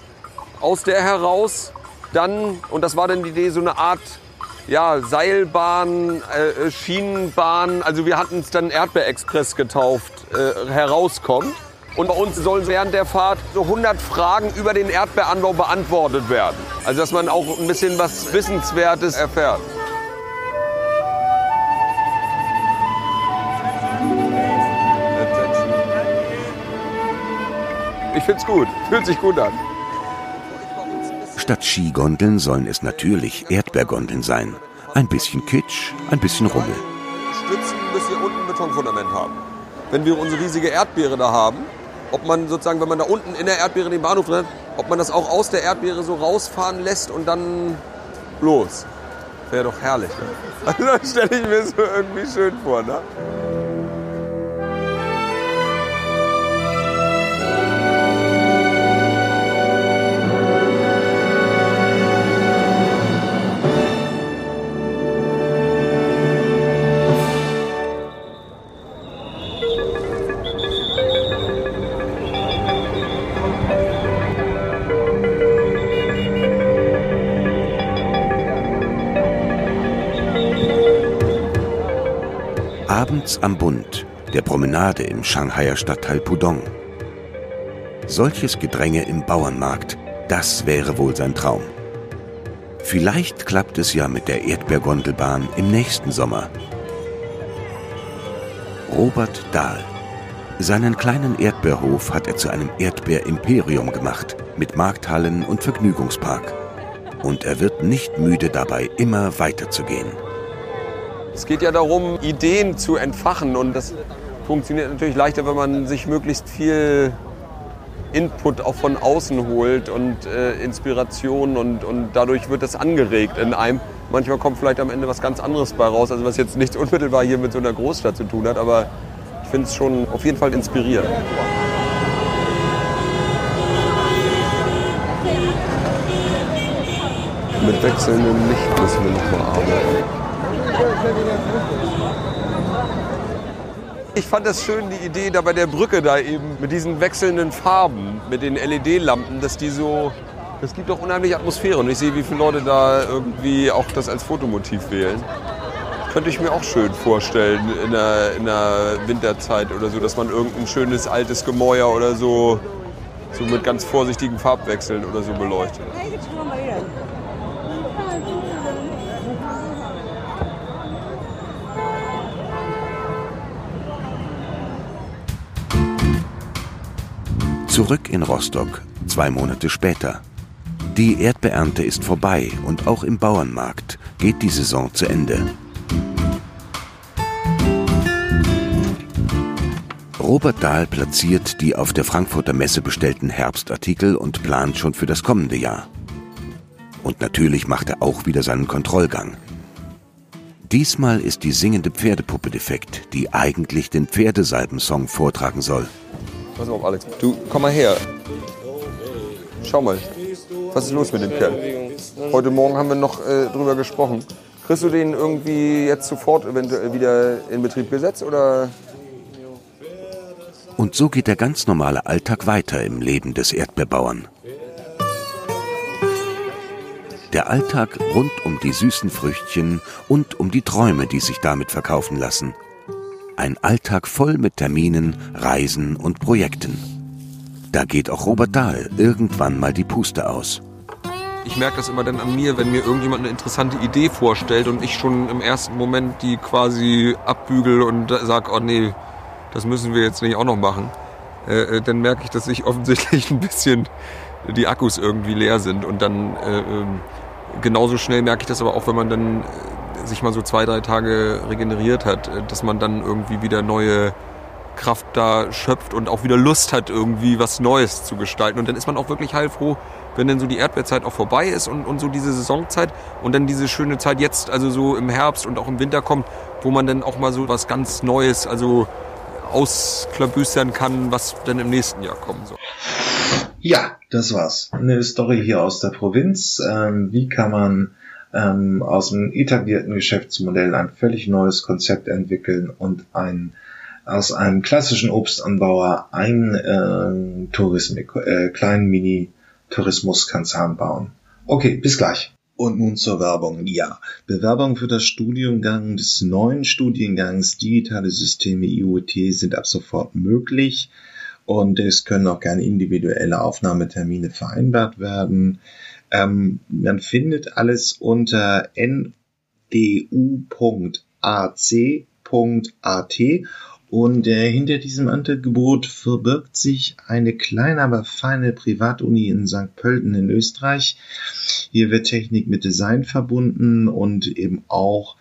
aus der heraus dann, und das war dann die Idee, so eine Art ja, Seilbahn, äh, Schienenbahn, also wir hatten es dann Erdbeerexpress getauft, äh, herauskommt. Und bei uns sollen während der Fahrt so 100 Fragen über den Erdbeeranbau beantwortet werden. Also dass man auch ein bisschen was Wissenswertes erfährt. Ich find's gut, fühlt sich gut an. Statt Skigondeln sollen es natürlich Erdbeergondeln sein. Ein bisschen Kitsch, ein bisschen Rummel. Stützen, bis wir unten ein Betonfundament haben. Wenn wir unsere riesige Erdbeere da haben, ob man sozusagen, wenn man da unten in der Erdbeere den Bahnhof hat, ob man das auch aus der Erdbeere so rausfahren lässt und dann los. Wäre doch herrlich. Ne? <laughs> Also das stelle ich mir so irgendwie schön vor. Ne? Abends am Bund, der Promenade im Shanghaier Stadtteil Pudong. Solches Gedränge im Bauernmarkt, das wäre wohl sein Traum. Vielleicht klappt es ja mit der Erdbeergondelbahn im nächsten Sommer. Robert Dahl. Seinen kleinen Erdbeerhof hat er zu einem Erdbeerimperium gemacht, mit Markthallen und Vergnügungspark. Und er wird nicht müde dabei, immer weiterzugehen. Es geht ja darum, Ideen zu entfachen und das funktioniert natürlich leichter, wenn man sich möglichst viel Input auch von außen holt und äh, Inspiration und, und dadurch wird das angeregt in einem. Manchmal kommt vielleicht am Ende was ganz anderes bei raus, also was jetzt nichts <laughs> unmittelbar hier mit so einer Großstadt zu tun hat, aber ich finde es schon auf jeden Fall inspirierend. Mit wechselndem Licht müssen wir nochmal arbeiten. Ich fand das schön, die Idee da bei der Brücke da eben mit diesen wechselnden Farben, mit den LED-Lampen, dass die so, das gibt doch unheimlich Atmosphäre. Und ich sehe, wie viele Leute da irgendwie auch das als Fotomotiv wählen. Könnte ich mir auch schön vorstellen in der, in der Winterzeit oder so, dass man irgendein schönes altes Gemäuer oder so, so mit ganz vorsichtigen Farbwechseln oder so beleuchtet. Zurück in Rostock, zwei Monate später. Die Erdbeernte ist vorbei und auch im Bauernmarkt geht die Saison zu Ende. Robert Dahl platziert die auf der Frankfurter Messe bestellten Herbstartikel und plant schon für das kommende Jahr. Und natürlich macht er auch wieder seinen Kontrollgang. Diesmal ist die singende Pferdepuppe defekt, die eigentlich den Pferdesalbensong vortragen soll. Pass auf, Alex. Du, komm mal her. Schau mal. Was ist los mit dem Kerl? Heute Morgen haben wir noch äh, drüber gesprochen. Kriegst du den irgendwie jetzt sofort eventuell wieder in Betrieb gesetzt oder? Und so geht der ganz normale Alltag weiter im Leben des Erdbeerbauern. Der Alltag rund um die süßen Früchtchen und um die Träume, die sich damit verkaufen lassen. Ein Alltag voll mit Terminen, Reisen und Projekten. Da geht auch Robert Dahl irgendwann mal die Puste aus. Ich merke das immer dann an mir, wenn mir irgendjemand eine interessante Idee vorstellt und ich schon im ersten Moment die quasi abbügel und sage, oh nee, das müssen wir jetzt nicht auch noch machen. Äh, äh dann merke ich, dass ich <laughs> offensichtlich ein bisschen die Akkus irgendwie leer sind und dann äh, ähm, genauso schnell merke ich das aber auch, wenn man dann sich mal so zwei, drei Tage regeneriert hat, äh, dass man dann irgendwie wieder neue Kraft da schöpft und auch wieder Lust hat, irgendwie was Neues zu gestalten. Und dann ist man auch wirklich heilfroh, wenn dann so die Erdbeerzeit auch vorbei ist und, und so diese Saisonzeit und dann diese schöne Zeit jetzt, also so im Herbst und auch im Winter kommt, wo man dann auch mal so was ganz Neues, also ausklabüstern kann, was dann im nächsten Jahr kommen soll. Ja, das war's. Eine Story hier aus der Provinz. Ähm, wie kann man ähm, aus einem etablierten Geschäftsmodell ein völlig neues Konzept entwickeln und ein aus einem klassischen Obstanbauer einen äh, Tourismus, äh, kleinen Mini-Tourismuskonzern bauen. Okay, bis gleich. Und nun zur Werbung. Ja, Bewerbung für das Studiengang des neuen Studiengangs Digitale Systeme IoT sind ab sofort möglich und es können auch gerne individuelle Aufnahmetermine vereinbart werden. Ähm, man findet alles unter ndu.ac.at und äh, hinter diesem Angebot verbirgt sich eine kleine, aber feine Privatuni in St. Pölten in Österreich. Hier wird Technik mit Design verbunden und eben auch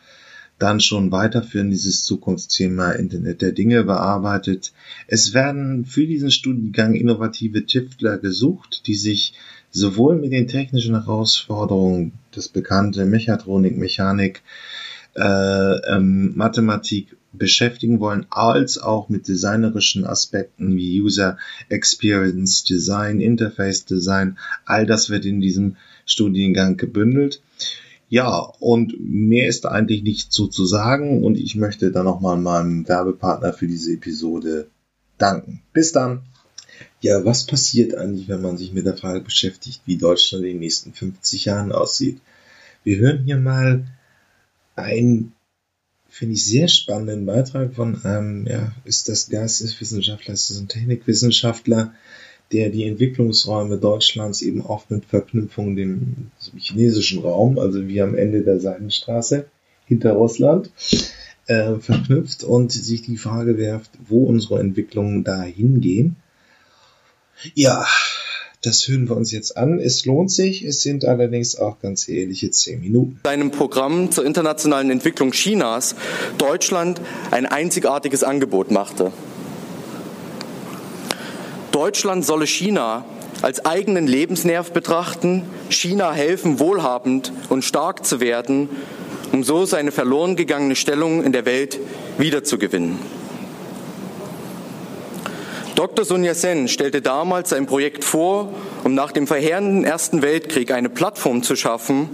dann schon weiterführen dieses Zukunftsthema Internet der Dinge bearbeitet. Es werden für diesen Studiengang innovative Tüftler gesucht, die sich sowohl mit den technischen Herausforderungen, das bekannte Mechatronik, Mechanik, äh, ähm, Mathematik beschäftigen wollen, als auch mit designerischen Aspekten wie User Experience Design, Interface Design. All das wird in diesem Studiengang gebündelt. Ja, und mehr ist eigentlich nicht so zu sagen und ich möchte dann nochmal meinem Werbepartner für diese Episode danken. Bis dann. Ja, was passiert eigentlich, wenn man sich mit der Frage beschäftigt, wie Deutschland in den nächsten 50 Jahren aussieht? Wir hören hier mal ein, finde ich, sehr spannenden Beitrag von einem, ja, ist das Geisteswissenschaftler, ist das ein Technikwissenschaftler, der die Entwicklungsräume Deutschlands eben oft mit Verknüpfung dem chinesischen Raum, also wie am Ende der Seidenstraße hinter Russland, äh, verknüpft und sich die Frage werft, wo unsere Entwicklungen da hingehen. Ja, das hören wir uns jetzt an. Es lohnt sich. Es sind allerdings auch ganz ehrliche zehn Minuten. Seinem Programm zur internationalen Entwicklung Chinas Deutschland ein einzigartiges Angebot machte. Deutschland solle China als eigenen Lebensnerv betrachten, China helfen, wohlhabend und stark zu werden, um so seine verloren gegangene Stellung in der Welt wiederzugewinnen. Dr. Sun Yat-sen stellte damals sein Projekt vor, um nach dem verheerenden Ersten Weltkrieg eine Plattform zu schaffen,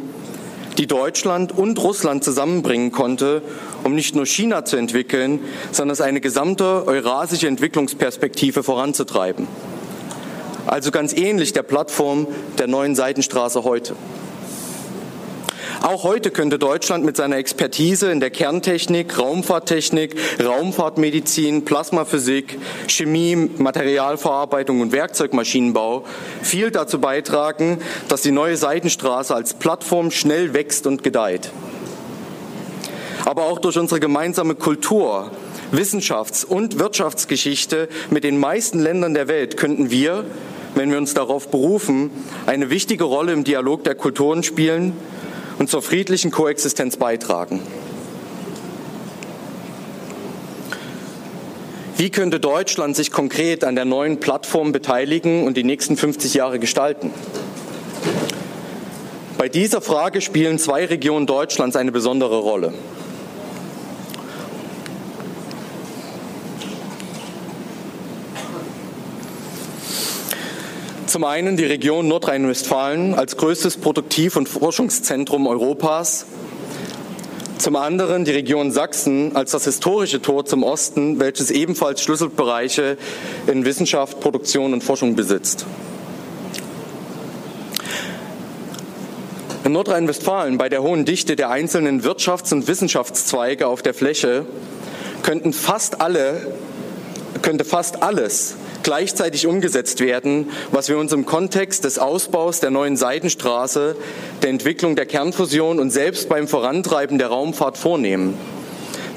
die Deutschland und Russland zusammenbringen konnte, um nicht nur China zu entwickeln, sondern eine gesamte eurasische Entwicklungsperspektive voranzutreiben. Also ganz ähnlich der Plattform der neuen Seitenstraße heute. Auch heute könnte Deutschland mit seiner Expertise in der Kerntechnik, Raumfahrttechnik, Raumfahrtmedizin, Plasmaphysik, Chemie, Materialverarbeitung und Werkzeugmaschinenbau viel dazu beitragen, dass die neue Seitenstraße als Plattform schnell wächst und gedeiht. Aber auch durch unsere gemeinsame Kultur, Wissenschafts- und Wirtschaftsgeschichte mit den meisten Ländern der Welt könnten wir, wenn wir uns darauf berufen, eine wichtige Rolle im Dialog der Kulturen spielen und zur friedlichen Koexistenz beitragen. Wie könnte Deutschland sich konkret an der neuen Plattform beteiligen und die nächsten 50 Jahre gestalten? Bei dieser Frage spielen zwei Regionen Deutschlands eine besondere Rolle. Zum einen die Region Nordrhein-Westfalen als größtes Produktiv- und Forschungszentrum Europas. Zum anderen die Region Sachsen als das historische Tor zum Osten, welches ebenfalls Schlüsselbereiche in Wissenschaft, Produktion und Forschung besitzt. In Nordrhein-Westfalen bei der hohen Dichte der einzelnen Wirtschafts- und Wissenschaftszweige auf der Fläche könnten fast alle, könnte fast alles gleichzeitig umgesetzt werden, was wir uns im Kontext des Ausbaus der neuen Seidenstraße, der Entwicklung der Kernfusion und selbst beim Vorantreiben der Raumfahrt vornehmen.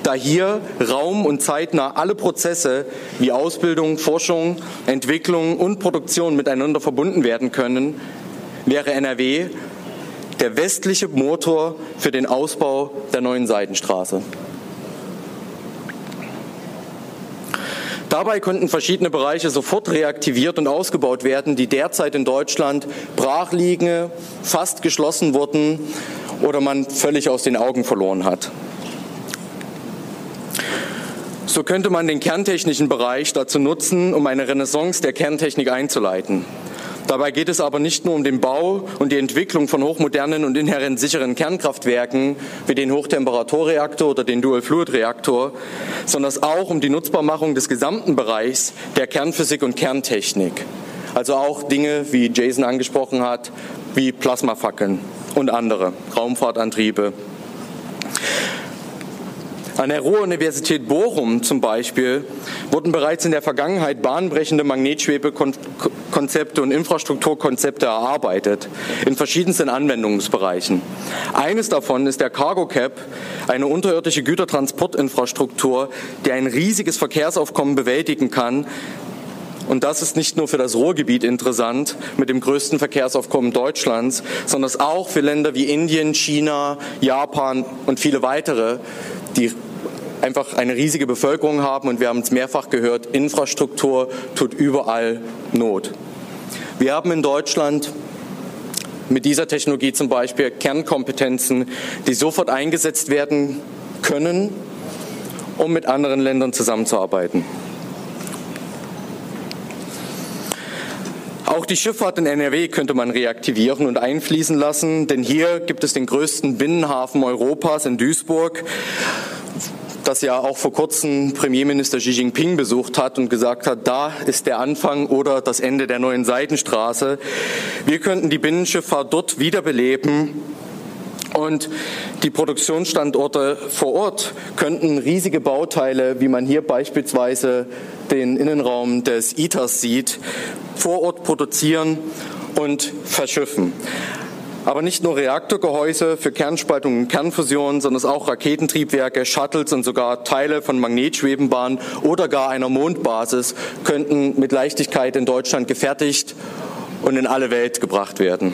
Da hier Raum und zeitnah alle Prozesse wie Ausbildung, Forschung, Entwicklung und Produktion miteinander verbunden werden können, wäre NRW der westliche Motor für den Ausbau der neuen Seidenstraße. Dabei könnten verschiedene Bereiche sofort reaktiviert und ausgebaut werden, die derzeit in Deutschland brach liegen, fast geschlossen wurden oder man völlig aus den Augen verloren hat. So könnte man den kerntechnischen Bereich dazu nutzen, um eine Renaissance der Kerntechnik einzuleiten. Dabei geht es aber nicht nur um den Bau und die Entwicklung von hochmodernen und inhärent sicheren Kernkraftwerken wie den Hochtemperaturreaktor oder den Dual-Fluid-Reaktor, sondern auch um die Nutzbarmachung des gesamten Bereichs der Kernphysik und Kerntechnik. Also auch Dinge, wie Jason angesprochen hat, wie Plasmafackeln und andere, Raumfahrtantriebe. An der Ruhr-Universität Bochum zum Beispiel wurden bereits in der Vergangenheit bahnbrechende Magnetschwebekonzepte und Infrastrukturkonzepte erarbeitet in verschiedensten Anwendungsbereichen. Eines davon ist der Cargo Cap, eine unterirdische Gütertransportinfrastruktur, die ein riesiges Verkehrsaufkommen bewältigen kann, und das ist nicht nur für das Ruhrgebiet interessant mit dem größten Verkehrsaufkommen Deutschlands, sondern auch für Länder wie Indien, China, Japan und viele weitere, die einfach eine riesige Bevölkerung haben und wir haben es mehrfach gehört, Infrastruktur tut überall Not. Wir haben in Deutschland mit dieser Technologie zum Beispiel Kernkompetenzen, die sofort eingesetzt werden können, um mit anderen Ländern zusammenzuarbeiten. Auch die Schifffahrt in NRW könnte man reaktivieren und einfließen lassen, denn hier gibt es den größten Binnenhafen Europas in Duisburg das ja auch vor kurzem Premierminister Xi Jinping besucht hat und gesagt hat, da ist der Anfang oder das Ende der neuen Seidenstraße. Wir könnten die Binnenschifffahrt dort wiederbeleben und die Produktionsstandorte vor Ort könnten riesige Bauteile, wie man hier beispielsweise den Innenraum des ITERs sieht, vor Ort produzieren und verschiffen. Aber nicht nur Reaktorgehäuse für Kernspaltung und Kernfusion, sondern auch Raketentriebwerke, Shuttles und sogar Teile von Magnetschwebenbahnen oder gar einer Mondbasis könnten mit Leichtigkeit in Deutschland gefertigt und in alle Welt gebracht werden.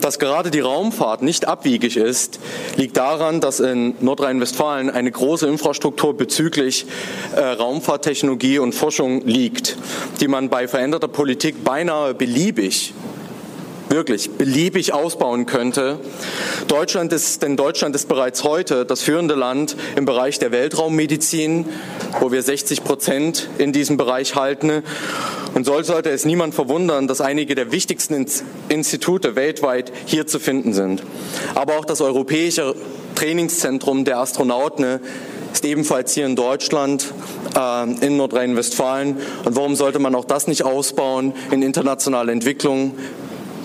Dass gerade die Raumfahrt nicht abwiegig ist, liegt daran, dass in Nordrhein-Westfalen eine große Infrastruktur bezüglich äh, Raumfahrttechnologie und Forschung liegt, die man bei veränderter Politik beinahe beliebig wirklich beliebig ausbauen könnte. Deutschland ist, denn Deutschland ist bereits heute das führende Land im Bereich der Weltraummedizin, wo wir 60 Prozent in diesem Bereich halten. Und so sollte es niemand verwundern, dass einige der wichtigsten Institute weltweit hier zu finden sind. Aber auch das Europäische Trainingszentrum der Astronauten ist ebenfalls hier in Deutschland, äh, in Nordrhein-Westfalen. Und warum sollte man auch das nicht ausbauen in internationale Entwicklung,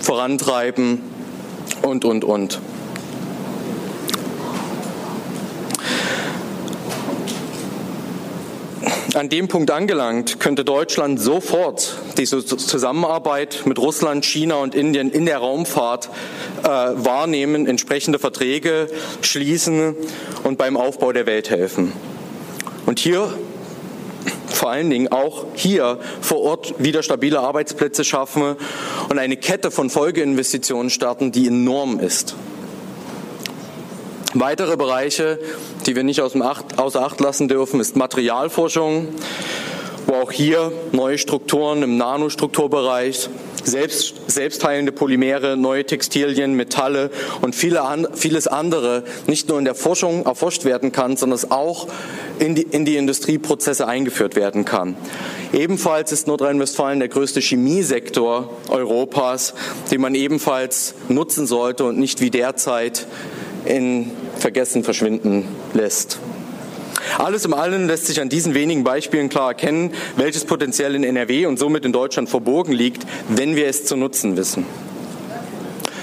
vorantreiben und, und, und. An dem Punkt angelangt, könnte Deutschland sofort diese Zusammenarbeit mit Russland, China und Indien in der Raumfahrt äh, wahrnehmen, entsprechende Verträge schließen und beim Aufbau der Welt helfen. Und hier vor allen Dingen auch hier vor Ort wieder stabile Arbeitsplätze schaffen und eine Kette von Folgeinvestitionen starten, die enorm ist. Weitere Bereiche, die wir nicht außer Acht lassen dürfen, ist Materialforschung, wo auch hier neue Strukturen im Nanostrukturbereich, selbst, selbstheilende Polymere, neue Textilien, Metalle und viele vieles andere nicht nur in der Forschung erforscht werden kann, sondern es auch in die, in die Industrieprozesse eingeführt werden kann. Ebenfalls ist Nordrhein-Westfalen der größte Chemiesektor Europas, den man ebenfalls nutzen sollte und nicht wie derzeit in Vergessen verschwinden lässt. Alles im Allen lässt sich an diesen wenigen Beispielen klar erkennen, welches Potenzial in NRW und somit in Deutschland verborgen liegt, wenn wir es zu nutzen wissen.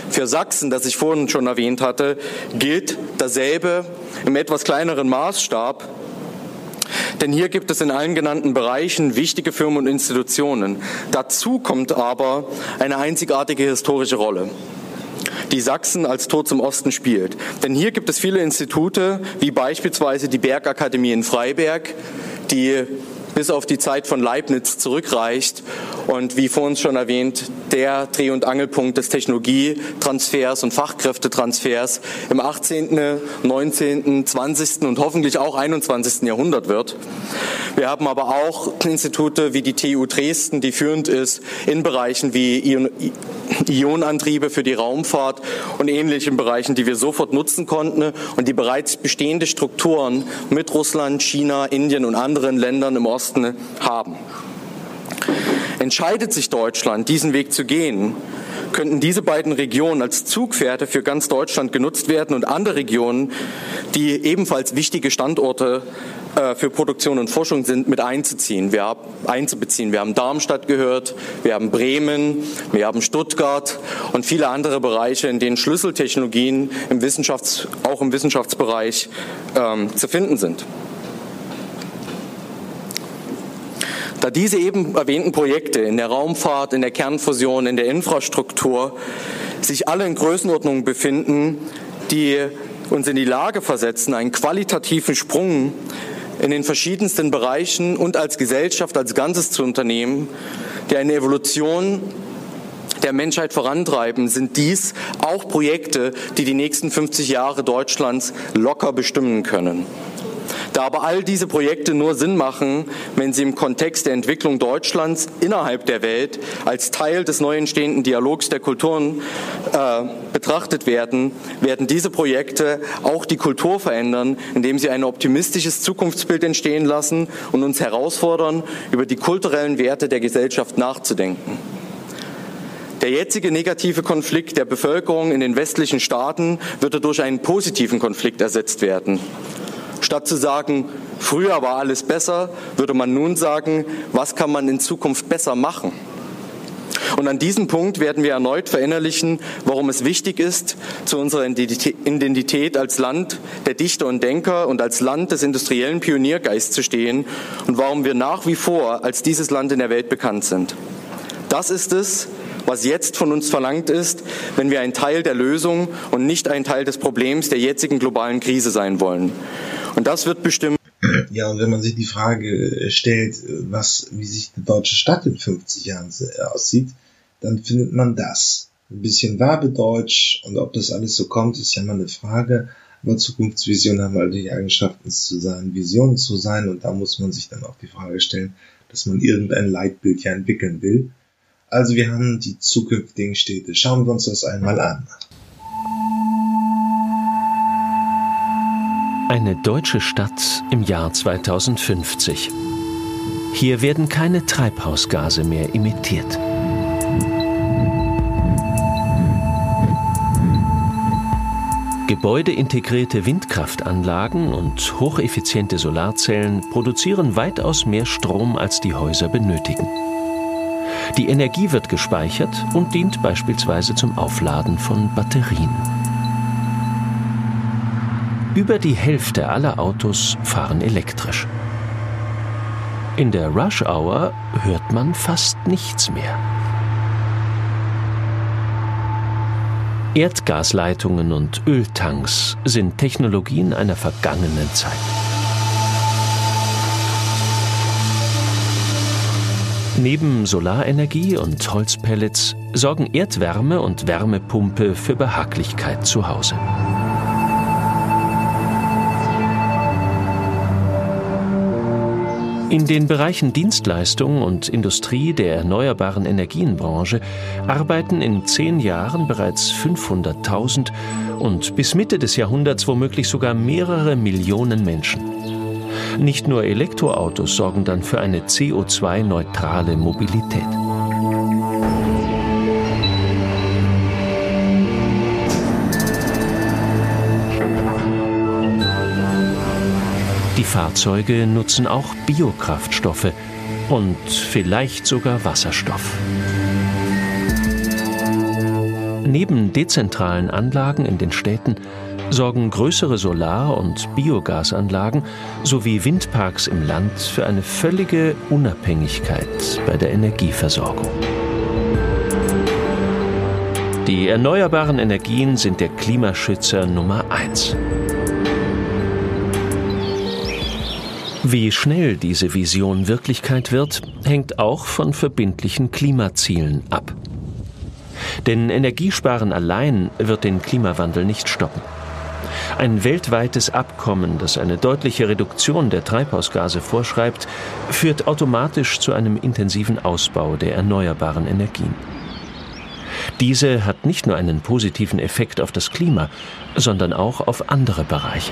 Für Sachsen, das ich vorhin schon erwähnt hatte, gilt dasselbe im etwas kleineren Maßstab. Denn hier gibt es in allen genannten Bereichen wichtige Firmen und Institutionen. Dazu kommt aber eine einzigartige historische Rolle die Sachsen als Tor zum Osten spielt. Denn hier gibt es viele Institute, wie beispielsweise die Bergakademie in Freiberg, die bis auf die Zeit von Leibniz zurückreicht und wie vorhin schon erwähnt, der Dreh- und Angelpunkt des Technologietransfers und Fachkräftetransfers im 18., 19., 20. und hoffentlich auch 21. Jahrhundert wird. Wir haben aber auch Institute wie die TU Dresden, die führend ist in Bereichen wie Ionenantriebe für die Raumfahrt und ähnlichen Bereichen, die wir sofort nutzen konnten und die bereits bestehende Strukturen mit Russland, China, Indien und anderen Ländern im Osten haben. Entscheidet sich Deutschland, diesen Weg zu gehen, könnten diese beiden Regionen als Zugpferde für ganz Deutschland genutzt werden und andere Regionen, die ebenfalls wichtige Standorte äh, für Produktion und Forschung sind, mit einzuziehen, wir, einzubeziehen. Wir haben Darmstadt gehört, wir haben Bremen, wir haben Stuttgart und viele andere Bereiche, in denen Schlüsseltechnologien im Wissenschafts-, auch im Wissenschaftsbereich ähm, zu finden sind. Da diese eben erwähnten Projekte in der Raumfahrt, in der Kernfusion, in der Infrastruktur sich alle in Größenordnungen befinden, die uns in die Lage versetzen, einen qualitativen Sprung in den verschiedensten Bereichen und als Gesellschaft als Ganzes zu unternehmen, der eine Evolution der Menschheit vorantreiben, sind dies auch Projekte, die die nächsten 50 Jahre Deutschlands locker bestimmen können. Da aber all diese Projekte nur Sinn machen, wenn sie im Kontext der Entwicklung Deutschlands innerhalb der Welt als Teil des neu entstehenden Dialogs der Kulturen äh, betrachtet werden, werden diese Projekte auch die Kultur verändern, indem sie ein optimistisches Zukunftsbild entstehen lassen und uns herausfordern, über die kulturellen Werte der Gesellschaft nachzudenken. Der jetzige negative Konflikt der Bevölkerung in den westlichen Staaten würde durch einen positiven Konflikt ersetzt werden. Statt zu sagen, früher war alles besser, würde man nun sagen, was kann man in Zukunft besser machen? Und an diesem Punkt werden wir erneut verinnerlichen, warum es wichtig ist, zu unserer Identität als Land der Dichter und Denker und als Land des industriellen Pioniergeists zu stehen und warum wir nach wie vor als dieses Land in der Welt bekannt sind. Das ist es, was jetzt von uns verlangt ist, wenn wir ein Teil der Lösung und nicht ein Teil des Problems der jetzigen globalen Krise sein wollen. Und das wird bestimmen. Ja, und wenn man sich die Frage stellt, was, wie sich die deutsche Stadt in 50 Jahren aussieht, dann findet man das. Ein bisschen Werbedeutsch und ob das alles so kommt, ist ja mal eine Frage. Aber Zukunftsvisionen haben halt die Eigenschaften zu sein, Visionen zu sein und da muss man sich dann auch die Frage stellen, dass man irgendein Leitbild ja entwickeln will. Also wir haben die zukünftigen Städte. Schauen wir uns das einmal an. Eine deutsche Stadt im Jahr 2050. Hier werden keine Treibhausgase mehr emittiert. Gebäudeintegrierte Windkraftanlagen und hocheffiziente Solarzellen produzieren weitaus mehr Strom, als die Häuser benötigen. Die Energie wird gespeichert und dient beispielsweise zum Aufladen von Batterien. Über die Hälfte aller Autos fahren elektrisch. In der Rush Hour hört man fast nichts mehr. Erdgasleitungen und Öltanks sind Technologien einer vergangenen Zeit. Neben Solarenergie und Holzpellets sorgen Erdwärme und Wärmepumpe für Behaglichkeit zu Hause. In den Bereichen Dienstleistung und Industrie der erneuerbaren Energienbranche arbeiten in zehn Jahren bereits 500.000 und bis Mitte des Jahrhunderts womöglich sogar mehrere Millionen Menschen. Nicht nur Elektroautos sorgen dann für eine CO2-neutrale Mobilität. Die Fahrzeuge nutzen auch Biokraftstoffe und vielleicht sogar Wasserstoff. Neben dezentralen Anlagen in den Städten sorgen größere Solar- und Biogasanlagen sowie Windparks im Land für eine völlige Unabhängigkeit bei der Energieversorgung. Die erneuerbaren Energien sind der Klimaschützer Nummer eins. Wie schnell diese Vision Wirklichkeit wird, hängt auch von verbindlichen Klimazielen ab. Denn Energiesparen allein wird den Klimawandel nicht stoppen. Ein weltweites Abkommen, das eine deutliche Reduktion der Treibhausgase vorschreibt, führt automatisch zu einem intensiven Ausbau der erneuerbaren Energien. Diese hat nicht nur einen positiven Effekt auf das Klima, sondern auch auf andere Bereiche.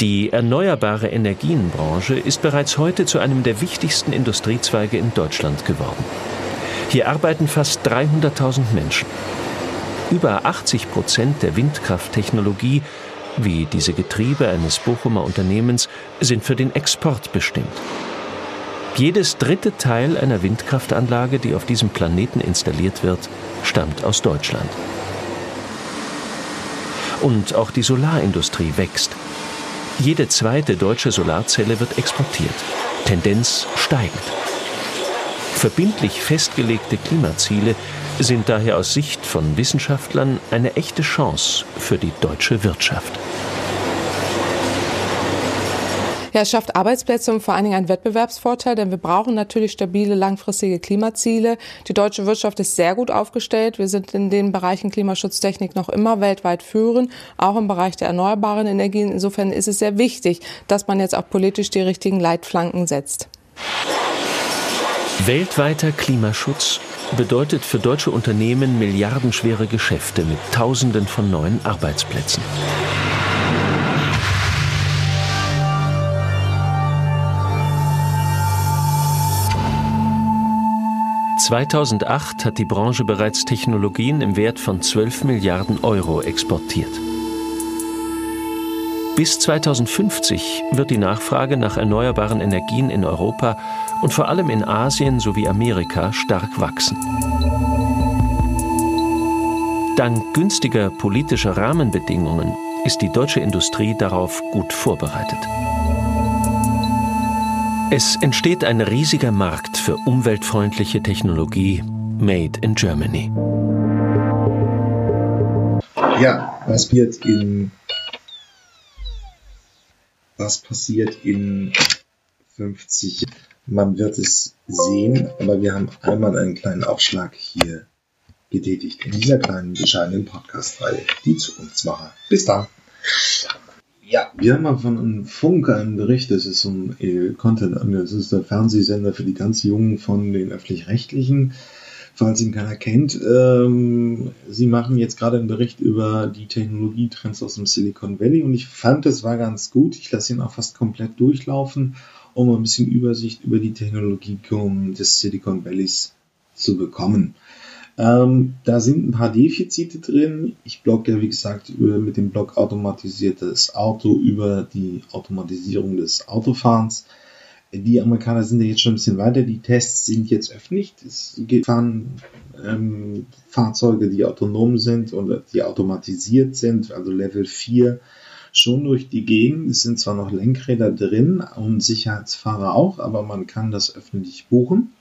Die erneuerbare Energienbranche ist bereits heute zu einem der wichtigsten Industriezweige in Deutschland geworden. Hier arbeiten fast 300.000 Menschen. Über 80 Prozent der Windkrafttechnologie, wie diese Getriebe eines Bochumer Unternehmens, sind für den Export bestimmt. Jedes dritte Teil einer Windkraftanlage, die auf diesem Planeten installiert wird, stammt aus Deutschland. Und auch die Solarindustrie wächst. Jede zweite deutsche Solarzelle wird exportiert. Tendenz steigend. Verbindlich festgelegte Klimaziele sind daher aus Sicht von Wissenschaftlern eine echte Chance für die deutsche Wirtschaft. Ja, es schafft Arbeitsplätze und vor allen Dingen einen Wettbewerbsvorteil, denn wir brauchen natürlich stabile, langfristige Klimaziele. Die deutsche Wirtschaft ist sehr gut aufgestellt. Wir sind in den Bereichen Klimaschutztechnik noch immer weltweit führend, auch im Bereich der erneuerbaren Energien. Insofern ist es sehr wichtig, dass man jetzt auch politisch die richtigen Leitflanken setzt. Weltweiter Klimaschutz bedeutet für deutsche Unternehmen milliardenschwere Geschäfte mit Tausenden von neuen Arbeitsplätzen. 2008 hat die Branche bereits Technologien im Wert von 12 Milliarden Euro exportiert. Bis 2050 wird die Nachfrage nach erneuerbaren Energien in Europa und vor allem in Asien sowie Amerika stark wachsen. Dank günstiger politischer Rahmenbedingungen ist die deutsche Industrie darauf gut vorbereitet. Es entsteht ein riesiger Markt für umweltfreundliche Technologie made in Germany. Ja, was passiert in was passiert in 50? Man wird es sehen, aber wir haben einmal einen kleinen Aufschlag hier getätigt in dieser kleinen bescheidenen Podcast-Reihe, die Zukunftsmacher. Bis dann. Ja, wir haben mal von einem Funk einen Bericht, das ist so ein äh, Content, das ist der Fernsehsender für die ganz Jungen von den Öffentlich-Rechtlichen, falls ihn keiner kennt. Ähm, sie machen jetzt gerade einen Bericht über die Technologietrends aus dem Silicon Valley und ich fand, das war ganz gut. Ich lasse ihn auch fast komplett durchlaufen, um ein bisschen Übersicht über die Technologie des Silicon Valleys zu bekommen. Ähm, da sind ein paar Defizite drin. Ich blogge ja, wie gesagt, über, mit dem Blog automatisiertes Auto über die Automatisierung des Autofahrens. Die Amerikaner sind ja jetzt schon ein bisschen weiter. Die Tests sind jetzt öffentlich. Es fahren ähm, Fahrzeuge, die autonom sind und die automatisiert sind, also Level 4, schon durch die Gegend. Es sind zwar noch Lenkräder drin und Sicherheitsfahrer auch, aber man kann das öffentlich buchen.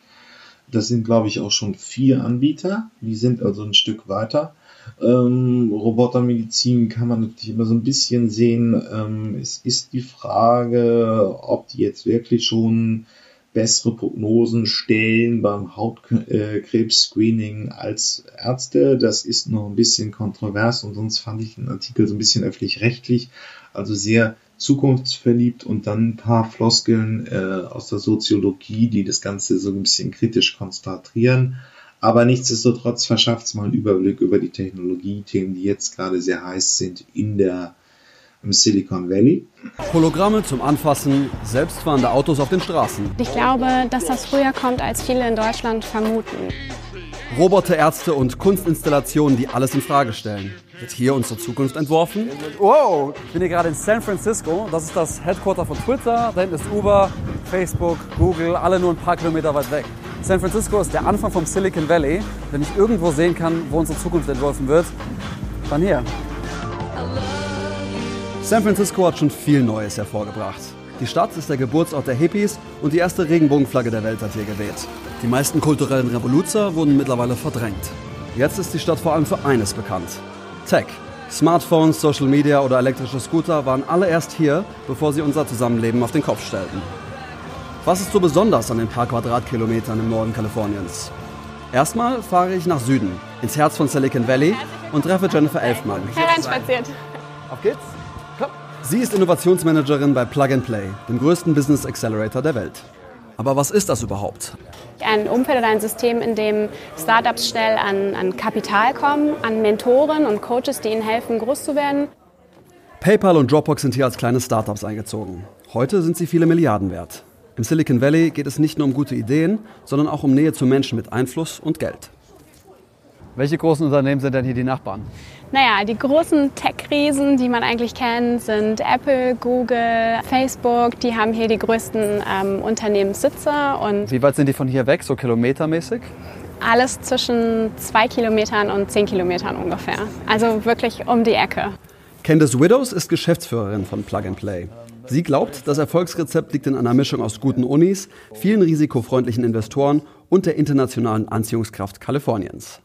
Das sind, glaube ich, auch schon vier Anbieter. Die sind also ein Stück weiter. Ähm, Robotermedizin kann man natürlich immer so ein bisschen sehen. Ähm, es ist die Frage, ob die jetzt wirklich schon bessere Prognosen stellen beim Hautkrebs-Screening als Ärzte. Das ist noch ein bisschen kontrovers und sonst fand ich den Artikel so ein bisschen öffentlich-rechtlich, also sehr zukunftsverliebt und dann ein paar Floskeln äh, aus der Soziologie, die das Ganze so ein bisschen kritisch konstatieren. Aber nichtsdestotrotz verschafft es mal einen Überblick über die Technologiethemen, die jetzt gerade sehr heiß sind in der im Silicon Valley. Hologramme zum Anfassen, selbstfahrende Autos auf den Straßen. Ich glaube, dass das früher kommt, als viele in Deutschland vermuten. Roboterärzte und Kunstinstallationen, die alles in Frage stellen. Wird hier unsere Zukunft entworfen? Wow, ich bin hier gerade in San Francisco. Das ist das Headquarter von Twitter. Da hinten ist Uber, Facebook, Google, alle nur ein paar Kilometer weit weg. San Francisco ist der Anfang vom Silicon Valley. Wenn ich irgendwo sehen kann, wo unsere Zukunft entworfen wird, dann hier. San Francisco hat schon viel Neues hervorgebracht. Die Stadt ist der Geburtsort der Hippies und die erste Regenbogenflagge der Welt hat hier geweht. Die meisten kulturellen Revoluzer wurden mittlerweile verdrängt. Jetzt ist die Stadt vor allem für eines bekannt. Tech. Smartphones, Social Media oder elektrische Scooter waren alle erst hier, bevor sie unser Zusammenleben auf den Kopf stellten. Was ist so besonders an den paar Quadratkilometern im Norden Kaliforniens? Erstmal fahre ich nach Süden, ins Herz von Silicon Valley und treffe Jennifer Elfmann. Hereinspaziert. Auf geht's. Komm. Sie ist Innovationsmanagerin bei Plug and Play, dem größten Business Accelerator der Welt. Aber was ist das überhaupt? Ein Umfeld oder ein System, in dem Startups schnell an, an Kapital kommen, an Mentoren und Coaches, die ihnen helfen, groß zu werden. PayPal und Dropbox sind hier als kleine Startups eingezogen. Heute sind sie viele Milliarden wert. Im Silicon Valley geht es nicht nur um gute Ideen, sondern auch um Nähe zu Menschen mit Einfluss und Geld. Welche großen Unternehmen sind denn hier die Nachbarn? Naja, die großen Tech-Riesen, die man eigentlich kennt, sind Apple, Google, Facebook. Die haben hier die größten ähm, Unternehmenssitze. Und Wie weit sind die von hier weg, so kilometermäßig? Alles zwischen zwei Kilometern und zehn Kilometern ungefähr. Also wirklich um die Ecke. Candice Widows ist Geschäftsführerin von Plug and Play. Sie glaubt, das Erfolgsrezept liegt in einer Mischung aus guten Unis, vielen risikofreundlichen Investoren und der internationalen Anziehungskraft Kaliforniens.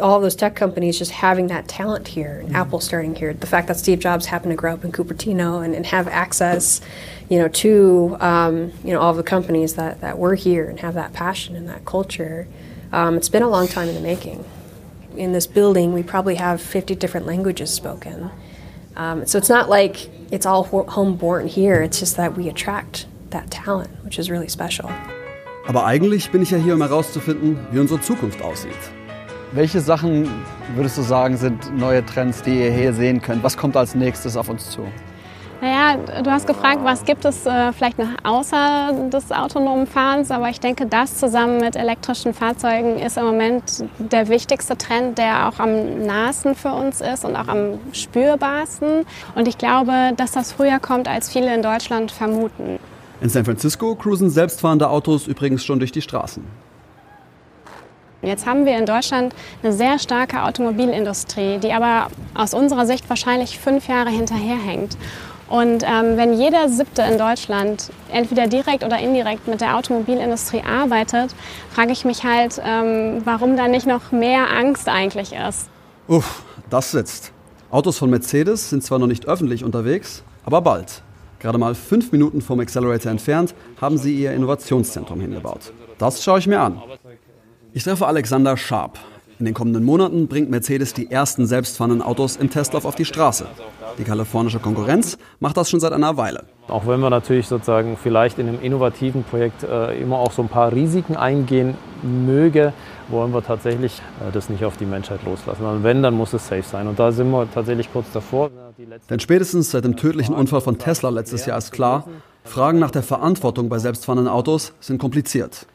all those tech companies just having that talent here, and Apple starting here, the fact that Steve Jobs happened to grow up in Cupertino and, and have access, you know, to um, you know all the companies that, that were here and have that passion and that culture. Um, it's been a long time in the making. In this building, we probably have 50 different languages spoken. Um, so it's not like it's all ho- homeborn here. It's just that we attract that talent, which is really special. Aber eigentlich bin ich ja hier, um herauszufinden, wie unsere Zukunft aussieht. Welche Sachen würdest du sagen, sind neue Trends, die ihr hier sehen könnt? Was kommt als nächstes auf uns zu? Naja, du hast gefragt, was gibt es äh, vielleicht noch außer des autonomen Fahrens, aber ich denke, das zusammen mit elektrischen Fahrzeugen ist im Moment der wichtigste Trend, der auch am nahesten für uns ist und auch am spürbarsten. Und ich glaube, dass das früher kommt, als viele in Deutschland vermuten. In San Francisco cruisen selbstfahrende Autos übrigens schon durch die Straßen. Jetzt haben wir in Deutschland eine sehr starke Automobilindustrie, die aber aus unserer Sicht wahrscheinlich fünf Jahre hinterherhängt. Und ähm, wenn jeder Siebte in Deutschland entweder direkt oder indirekt mit der Automobilindustrie arbeitet, frage ich mich halt, ähm, warum da nicht noch mehr Angst eigentlich ist. Uff, das sitzt. Autos von Mercedes sind zwar noch nicht öffentlich unterwegs, aber bald. Gerade mal fünf Minuten vom Accelerator entfernt haben sie ihr Innovationszentrum hingebaut. Das schaue ich mir an. Ich treffe Alexander Sharp. In den kommenden Monaten bringt Mercedes die ersten selbstfahrenden Autos im Testlauf auf die Straße. Die kalifornische Konkurrenz macht das schon seit einer Weile. Auch wenn wir natürlich sozusagen vielleicht in einem innovativen Projekt äh, immer auch so ein paar Risiken eingehen möge, wollen wir tatsächlich äh, das nicht auf die Menschheit loslassen. Und wenn, dann muss es safe sein. Und da sind wir tatsächlich kurz davor. Denn spätestens seit dem tödlichen Unfall von Tesla letztes Jahr ist klar, Fragen nach der Verantwortung bei selbstfahrenden Autos sind kompliziert.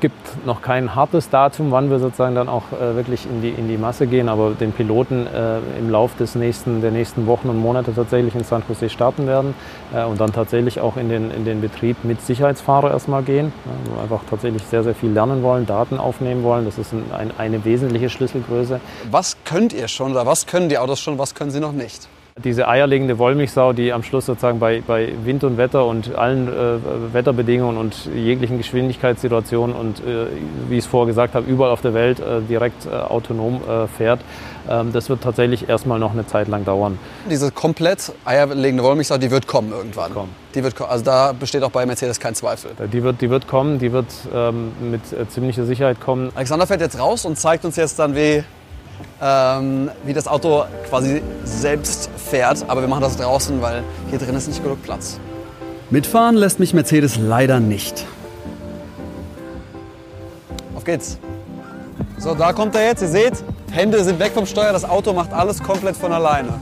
Gibt noch kein hartes Datum, wann wir sozusagen dann auch äh, wirklich in die, in die Masse gehen, aber den Piloten äh, im Lauf des nächsten, der nächsten Wochen und Monate tatsächlich in San Jose starten werden äh, und dann tatsächlich auch in den, in den Betrieb mit Sicherheitsfahrer erstmal gehen, ja, wo einfach tatsächlich sehr, sehr viel lernen wollen, Daten aufnehmen wollen. Das ist ein, ein, eine wesentliche Schlüsselgröße. Was könnt ihr schon oder was können die Autos schon, was können sie noch nicht? Diese eierlegende Wollmilchsau, die am Schluss sozusagen bei, bei Wind und Wetter und allen äh, Wetterbedingungen und jeglichen Geschwindigkeitssituationen und äh, wie ich es vorher gesagt habe, überall auf der Welt äh, direkt äh, autonom äh, fährt, ähm, das wird tatsächlich erstmal noch eine Zeit lang dauern. Diese komplett eierlegende Wollmilchsau, die wird kommen irgendwann. Kommen. Die wird, also da besteht auch bei Mercedes kein Zweifel. Die wird, die wird kommen, die wird ähm, mit äh, ziemlicher Sicherheit kommen. Alexander fährt jetzt raus und zeigt uns jetzt dann, wie, ähm, wie das Auto quasi selbst fährt. Aber wir machen das draußen, weil hier drin ist nicht genug Platz. Mitfahren lässt mich Mercedes leider nicht. Auf geht's. So, da kommt er jetzt. Ihr seht, Hände sind weg vom Steuer. Das Auto macht alles komplett von alleine.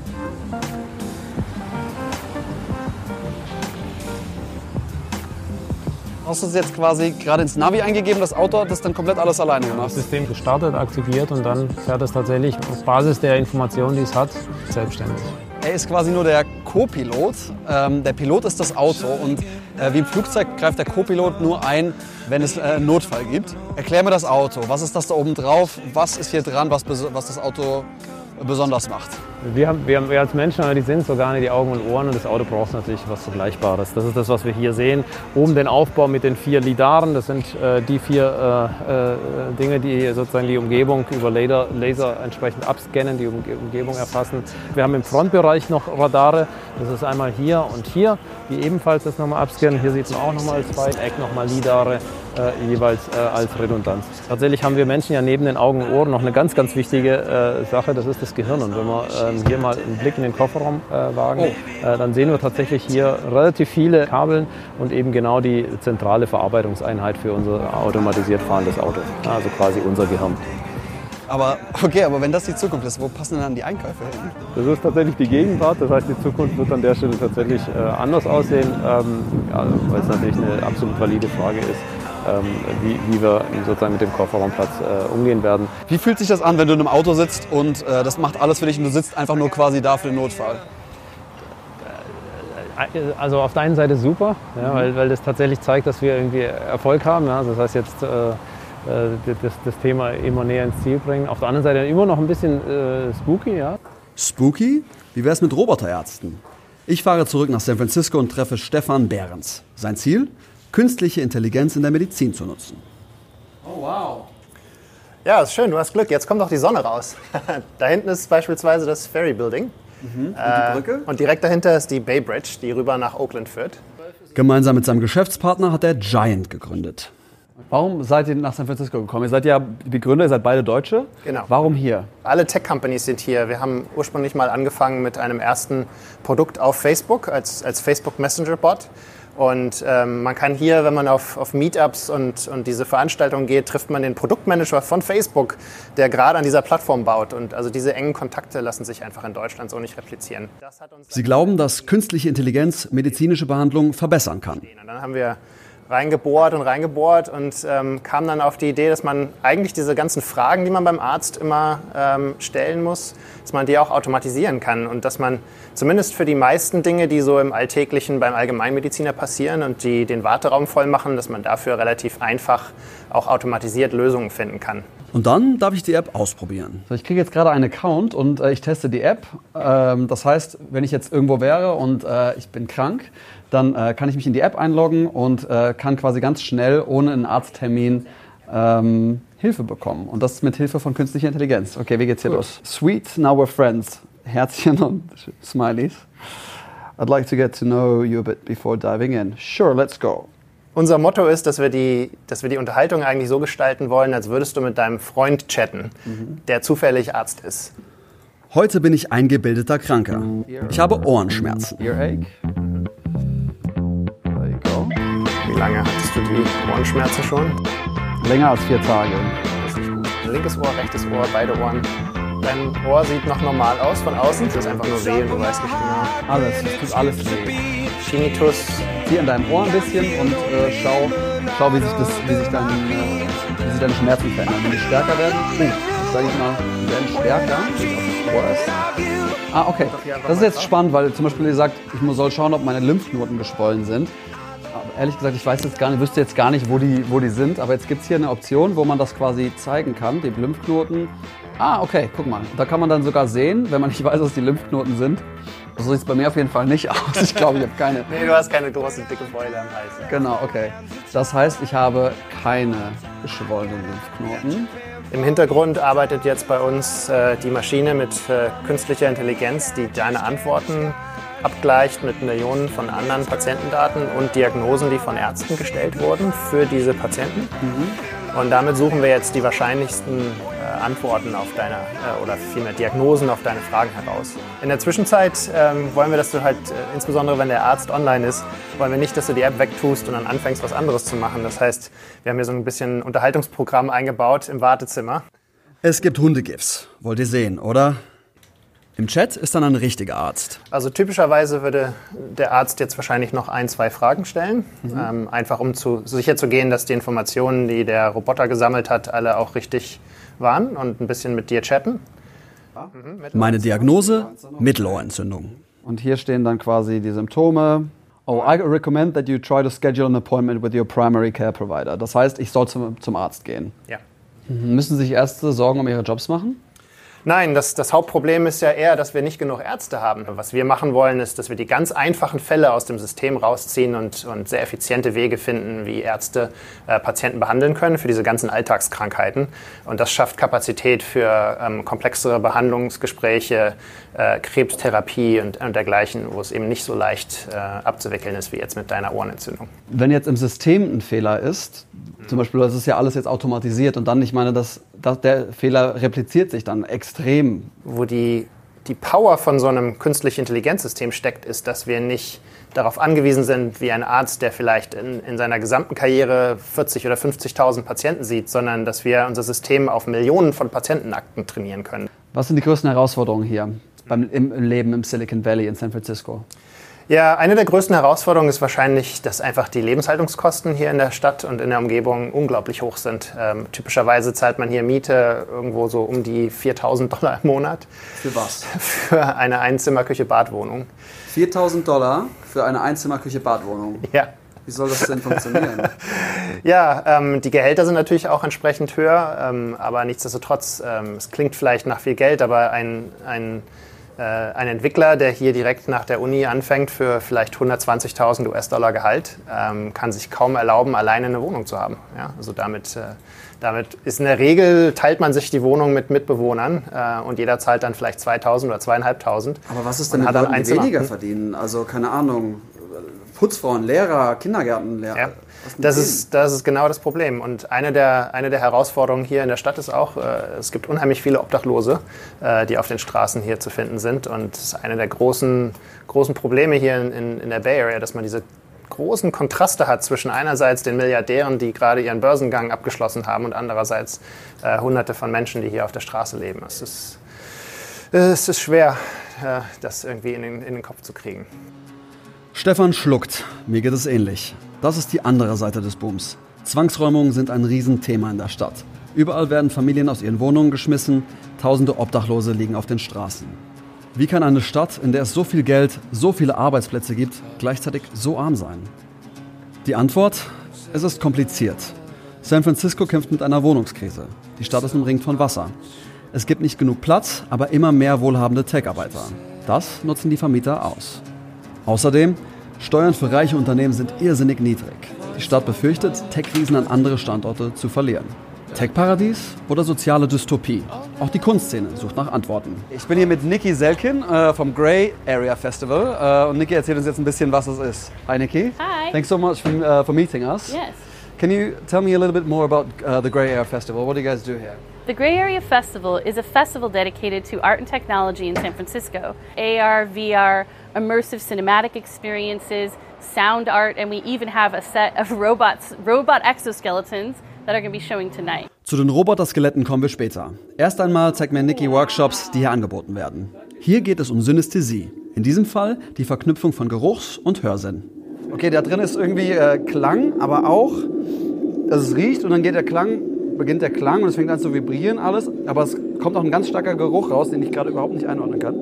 Hast du es jetzt quasi gerade ins Navi eingegeben, das Auto hat das dann komplett alles alleine gemacht? Das System gestartet, aktiviert und dann fährt es tatsächlich auf Basis der Informationen, die es hat, selbstständig. Er ist quasi nur der Co-Pilot. Ähm, der Pilot ist das Auto und äh, wie im Flugzeug greift der Co-Pilot nur ein, wenn es äh, einen Notfall gibt. Erklär mir das Auto. Was ist das da oben drauf? Was ist hier dran, was, was das Auto besonders macht? Wir, wir, wir als Menschen haben die Sinnesorgane, die Augen und Ohren und das Auto braucht natürlich was Vergleichbares. Das ist das, was wir hier sehen. Oben den Aufbau mit den vier Lidaren, das sind äh, die vier äh, äh, Dinge, die sozusagen die Umgebung über Laser, Laser entsprechend abscannen, die Umge Umgebung erfassen. Wir haben im Frontbereich noch Radare, das ist einmal hier und hier, die ebenfalls das nochmal abscannen. Hier sieht man auch nochmal zwei, Eck nochmal Lidare. Äh, jeweils äh, als Redundanz. Tatsächlich haben wir Menschen ja neben den Augen und Ohren noch eine ganz, ganz wichtige äh, Sache, das ist das Gehirn. Und wenn wir ähm, hier mal einen Blick in den Kofferraum äh, wagen, oh. Äh, dann sehen wir tatsächlich hier relativ viele Kabeln und eben genau die zentrale Verarbeitungseinheit für unser automatisiert fahrendes Auto. Also quasi unser Gehirn. Aber okay, aber wenn das die Zukunft ist, wo passen denn dann die Einkäufe hin? Das ist tatsächlich die Gegenwart. Das heißt, die Zukunft wird an der Stelle tatsächlich äh, anders aussehen, ähm, ja, weil es natürlich eine absolut valide Frage ist. Ähm, wie, wie, wir sozusagen mit dem Kofferraumplatz äh, umgehen werden. Wie fühlt sich das an, wenn du in einem Auto sitzt und äh, das macht alles für dich und du sitzt einfach nur quasi da für den Notfall? Äh, also auf der einen Seite super, ja, weil, weil das tatsächlich zeigt, dass wir irgendwie Erfolg haben. Ja. Das heißt jetzt äh, das, das, Thema immer näher ins Ziel bringen. Auf der anderen Seite immer noch ein bisschen äh, spooky. Ja. Spooky? Wie wäre es mit Roboterärzten? Ich fahre zurück nach San Francisco und treffe Stefan Behrens. Sein Ziel? Künstliche Intelligenz in der Medizin zu nutzen. Oh, wow. Ja, ist schön, du hast Glück. Jetzt kommt auch die Sonne raus. <laughs> da hinten ist beispielsweise das Ferry Building. Mhm. Und die Brücke? Äh, und direkt dahinter ist die Bay Bridge, die rüber nach Oakland führt. Gemeinsam mit seinem Geschäftspartner hat er Giant gegründet. Warum seid ihr nach San Francisco gekommen? Ihr seid ja die Gründer, ihr seid beide Deutsche. Genau. Warum hier? Alle Tech-Companies sind hier. Wir haben ursprünglich mal angefangen mit einem ersten Produkt auf Facebook als, als Facebook Messenger-Bot. Und ähm, man kann hier, wenn man auf, auf Meetups und, und diese Veranstaltungen geht, trifft man den Produktmanager von Facebook, der gerade an dieser Plattform baut. Und also diese engen Kontakte lassen sich einfach in Deutschland so nicht replizieren. Sie glauben, dass künstliche Intelligenz medizinische Behandlung verbessern kann. Und dann haben wir reingebohrt und reingebohrt und ähm, kam dann auf die Idee, dass man eigentlich diese ganzen Fragen, die man beim Arzt immer ähm, stellen muss, dass man die auch automatisieren kann und dass man zumindest für die meisten Dinge, die so im Alltäglichen beim Allgemeinmediziner passieren und die den Warteraum voll machen, dass man dafür relativ einfach auch automatisiert Lösungen finden kann. Und dann darf ich die App ausprobieren. So, ich kriege jetzt gerade einen Account und äh, ich teste die App. Ähm, das heißt, wenn ich jetzt irgendwo wäre und äh, ich bin krank, dann äh, kann ich mich in die App einloggen und äh, kann quasi ganz schnell ohne einen Arzttermin ähm, Hilfe bekommen. Und das mit Hilfe von künstlicher Intelligenz. Okay, wie geht's hier cool. los? Sweet, now we're friends. Herzchen und Smileys. I'd like to get to know you a bit before diving in. Sure, let's go. Unser Motto ist, dass wir, die, dass wir die Unterhaltung eigentlich so gestalten wollen, als würdest du mit deinem Freund chatten, mhm. der zufällig Arzt ist. Heute bin ich eingebildeter Kranker. Ich habe Ohrenschmerzen. Earache. Wie lange hattest du die Ohrenschmerzen schon? Länger als vier Tage. Das ist gut. Linkes Ohr, rechtes Ohr, beide Ohren. Dein Ohr sieht noch normal aus von außen. Es ist einfach nur weh und du weißt nicht genau. Alles, es tut alles weh. Tinnitus. Zieh an deinem Ohr ein bisschen und äh, schau, schau, wie sich, das, wie, sich dein, äh, wie sich deine Schmerzen verändern. Wenn die stärker werden, uh, sag ich mal, die werden stärker, wie Ohr ist. Ah, okay. Das ist jetzt spannend, weil zum Beispiel ihr sagt, ich soll schauen, ob meine Lymphknoten geschwollen sind ehrlich gesagt, ich weiß jetzt gar nicht, wüsste jetzt gar nicht, wo die, wo die sind. Aber jetzt gibt es hier eine Option, wo man das quasi zeigen kann, die Lymphknoten. Ah, okay, guck mal. Da kann man dann sogar sehen, wenn man nicht weiß, was die Lymphknoten sind. So sieht es bei mir auf jeden Fall nicht <laughs> aus. Ich glaube, ich habe keine. nee, du hast keine große, dicke Beule am Hals. Ja. Genau, okay. Das heißt, ich habe keine geschwollenen Lymphknoten. Im Hintergrund arbeitet jetzt bei uns äh, die Maschine mit äh, künstlicher Intelligenz, die deine Antworten abgleicht mit Millionen von anderen Patientendaten und Diagnosen, die von Ärzten gestellt wurden für diese Patienten. Mhm. Und damit suchen wir jetzt die wahrscheinlichsten äh, Antworten auf deine äh, oder vielmehr Diagnosen auf deine Fragen heraus. In der Zwischenzeit ähm, wollen wir, dass du halt, äh, insbesondere wenn der Arzt online ist, wollen wir nicht, dass du die App wegtust und dann anfängst, was anderes zu machen. Das heißt, wir haben hier so ein bisschen Unterhaltungsprogramm eingebaut im Wartezimmer. Es gibt Hundegifs. Wollt ihr sehen, oder? Im Chat ist dann ein richtiger Arzt. Also typischerweise würde der Arzt jetzt wahrscheinlich noch ein, zwei Fragen stellen, mhm. ähm, einfach um zu, sicher zu gehen, dass die Informationen, die der Roboter gesammelt hat, alle auch richtig waren und ein bisschen mit dir chatten. Mhm, Meine Diagnose? Mittelohrentzündung. Und hier stehen dann quasi die Symptome. Oh, I recommend that you try to schedule an appointment with your primary care provider. Das heißt, ich soll zum, zum Arzt gehen. Ja. Mhm. Müssen sich Ärzte Sorgen um ihre Jobs machen? Nein, das, das Hauptproblem ist ja eher, dass wir nicht genug Ärzte haben. Was wir machen wollen, ist, dass wir die ganz einfachen Fälle aus dem System rausziehen und, und sehr effiziente Wege finden, wie Ärzte äh, Patienten behandeln können für diese ganzen Alltagskrankheiten. Und das schafft Kapazität für ähm, komplexere Behandlungsgespräche, äh, Krebstherapie und, und dergleichen, wo es eben nicht so leicht äh, abzuwickeln ist wie jetzt mit deiner Ohrenentzündung. Wenn jetzt im System ein Fehler ist, zum Beispiel, das ist ja alles jetzt automatisiert und dann, ich meine, das, das, der Fehler repliziert sich dann extrem. Wo die die Power von so einem künstlichen Intelligenzsystem steckt, ist, dass wir nicht darauf angewiesen sind, wie ein Arzt, der vielleicht in, in seiner gesamten Karriere 40 oder 50.000 Patienten sieht, sondern dass wir unser System auf Millionen von Patientenakten trainieren können. Was sind die größten Herausforderungen hier beim im Leben im Silicon Valley in San Francisco? Ja, eine der größten Herausforderungen ist wahrscheinlich, dass einfach die Lebenshaltungskosten hier in der Stadt und in der Umgebung unglaublich hoch sind. Ähm, typischerweise zahlt man hier Miete irgendwo so um die 4000 Dollar im Monat. Für was? Für eine Einzimmer-Küche-Badwohnung. 4000 Dollar für eine Einzimmer-Küche-Badwohnung? Ja. Wie soll das denn funktionieren? <laughs> ja, ähm, die Gehälter sind natürlich auch entsprechend höher, ähm, aber nichtsdestotrotz, ähm, es klingt vielleicht nach viel Geld, aber ein, ein ein Entwickler, der hier direkt nach der Uni anfängt für vielleicht 120.000 US-Dollar Gehalt, ähm, kann sich kaum erlauben, alleine eine Wohnung zu haben. Ja, also damit, äh, damit ist in der Regel, teilt man sich die Wohnung mit Mitbewohnern äh, und jeder zahlt dann vielleicht 2.000 oder 2.500. Aber was ist denn mit Leuten, die weniger verdienen? Also keine Ahnung, Putzfrauen, Lehrer, Kindergärtenlehrer. Ja. Das ist, das ist genau das Problem. Und eine der, eine der Herausforderungen hier in der Stadt ist auch, äh, es gibt unheimlich viele Obdachlose, äh, die auf den Straßen hier zu finden sind. Und das ist eine der großen, großen Probleme hier in, in, in der Bay Area, dass man diese großen Kontraste hat zwischen einerseits den Milliardären, die gerade ihren Börsengang abgeschlossen haben, und andererseits äh, Hunderte von Menschen, die hier auf der Straße leben. Es ist, es ist schwer, äh, das irgendwie in den, in den Kopf zu kriegen. Stefan schluckt. Mir geht es ähnlich. Das ist die andere Seite des Booms. Zwangsräumungen sind ein Riesenthema in der Stadt. Überall werden Familien aus ihren Wohnungen geschmissen, tausende Obdachlose liegen auf den Straßen. Wie kann eine Stadt, in der es so viel Geld, so viele Arbeitsplätze gibt, gleichzeitig so arm sein? Die Antwort? Es ist kompliziert. San Francisco kämpft mit einer Wohnungskrise. Die Stadt ist umringt von Wasser. Es gibt nicht genug Platz, aber immer mehr wohlhabende Tech-Arbeiter. Das nutzen die Vermieter aus. Außerdem, Steuern für reiche Unternehmen sind irrsinnig niedrig. Die Stadt befürchtet, Tech-Riesen an andere Standorte zu verlieren. Tech-Paradies oder soziale Dystopie? Auch die Kunstszene sucht nach Antworten. Ich bin hier mit Niki Selkin äh, vom Grey Area Festival. Äh, und Niki erzählt uns jetzt ein bisschen, was es ist. Hi, Niki. Hi. Thanks so much for, uh, for meeting us. Yes. Can you tell me a little bit more about uh, the Grey Area Festival? What do you guys do here? The Gray Area Festival is a festival dedicated to art and technology in San Francisco. AR, VR, immersive cinematic experiences, sound art, and we even have a set of robots, robot exoskeletons that are going to be showing tonight. Zu den Roboter-Skeletten kommen wir später. Erst einmal zeigt mir Nikki Workshops, die hier angeboten werden. Hier geht es um Synästhesie. In diesem Fall die Verknüpfung von Geruchs- und Hörsinn. Okay, da drin ist irgendwie äh, Klang, aber auch, dass es riecht und dann geht der Klang beginnt der Klang und es fängt an zu vibrieren alles, aber es kommt auch ein ganz starker Geruch raus, den ich gerade überhaupt nicht einordnen kann.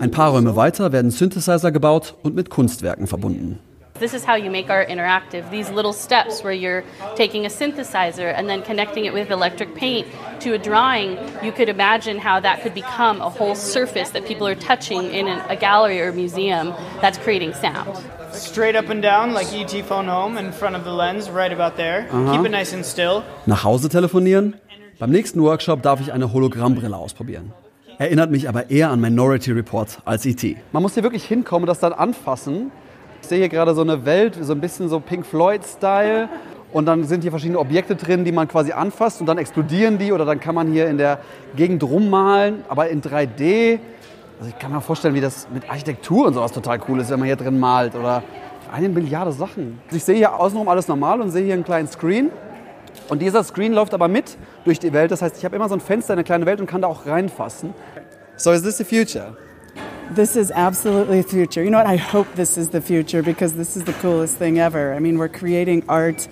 Ein paar Räume weiter werden Synthesizer gebaut und mit Kunstwerken verbunden. This is how you make art interactive. These little steps where you're taking a synthesizer and then connecting it with electric paint to a drawing, you could imagine how that could become a whole surface that people are touching in a gallery or museum that's creating sound. Straight up and down, like ET phone home, in front of the lens, right about there. Aha. Keep it nice and still. Nach Hause telefonieren? Beim nächsten Workshop darf ich eine Hologrammbrille ausprobieren. Erinnert mich aber eher an Minority Report als ET. Man muss hier wirklich hinkommen und das dann anfassen. Ich sehe hier gerade so eine Welt, so ein bisschen so Pink Floyd-Style. Und dann sind hier verschiedene Objekte drin, die man quasi anfasst und dann explodieren die oder dann kann man hier in der Gegend rummalen, aber in 3D. Also ich kann mir vorstellen, wie das mit Architektur und sowas total cool ist, wenn man hier drin malt oder eine Milliarde Sachen. Also ich sehe hier außenrum alles normal und sehe hier einen kleinen Screen. Und dieser Screen läuft aber mit durch die Welt. Das heißt, ich habe immer so ein Fenster in eine kleine Welt und kann da auch reinfassen. So is this the future? This is absolutely the future. You know what? I hope this is the future because this is the coolest thing ever. I mean, we're creating art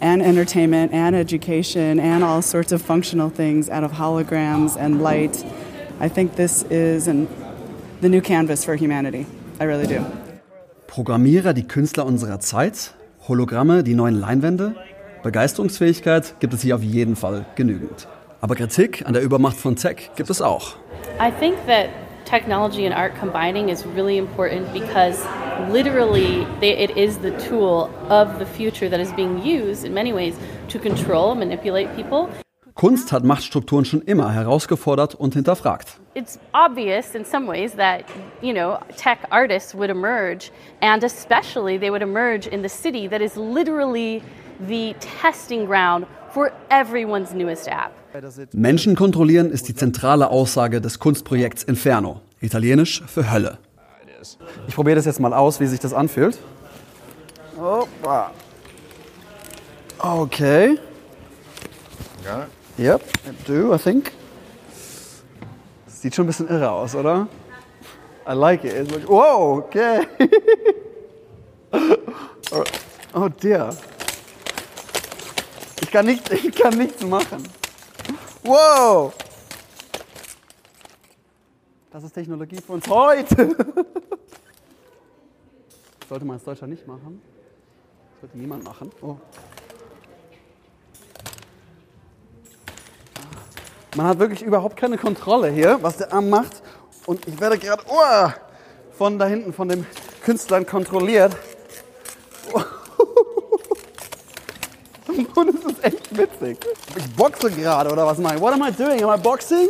and entertainment and education and all sorts of functional things out of holograms and light. I think this is an, the new canvas for humanity. I really do. Programmierer die Künstler unserer Zeit? Hologramme die neuen Leinwände? Begeisterungsfähigkeit gibt es hier auf jeden Fall genügend. Aber Kritik an der Übermacht von Tech gibt es auch. I think that technology and art combining is really important because literally they, it is the tool of the future that is being used in many ways to control, manipulate people. Kunst hat Machtstrukturen schon immer herausgefordert und hinterfragt. It's obvious in some ways that, you know, tech artists would emerge and especially they would emerge in the city that is literally the testing ground for everyone's newest app. Menschen kontrollieren ist die zentrale Aussage des Kunstprojekts Inferno, italienisch für Hölle. Ich probiere das jetzt mal aus, wie sich das anfühlt. Okay. Ja. Yep, I do, I think. Sieht schon ein bisschen irre aus, oder? I like it. Like, whoa, okay. <laughs> oh dear. Ich kann, nicht, <laughs> ich kann nichts machen. Wow! Das ist Technologie für uns heute. <laughs> Sollte man als Deutscher nicht machen. Sollte niemand machen. Oh. Man hat wirklich überhaupt keine Kontrolle hier, was der Arm macht. Und ich werde gerade oh, von da hinten, von dem Künstlern kontrolliert. <laughs> Und es ist echt witzig. Ich boxe gerade oder was mache ich? What am I doing? Am I boxing?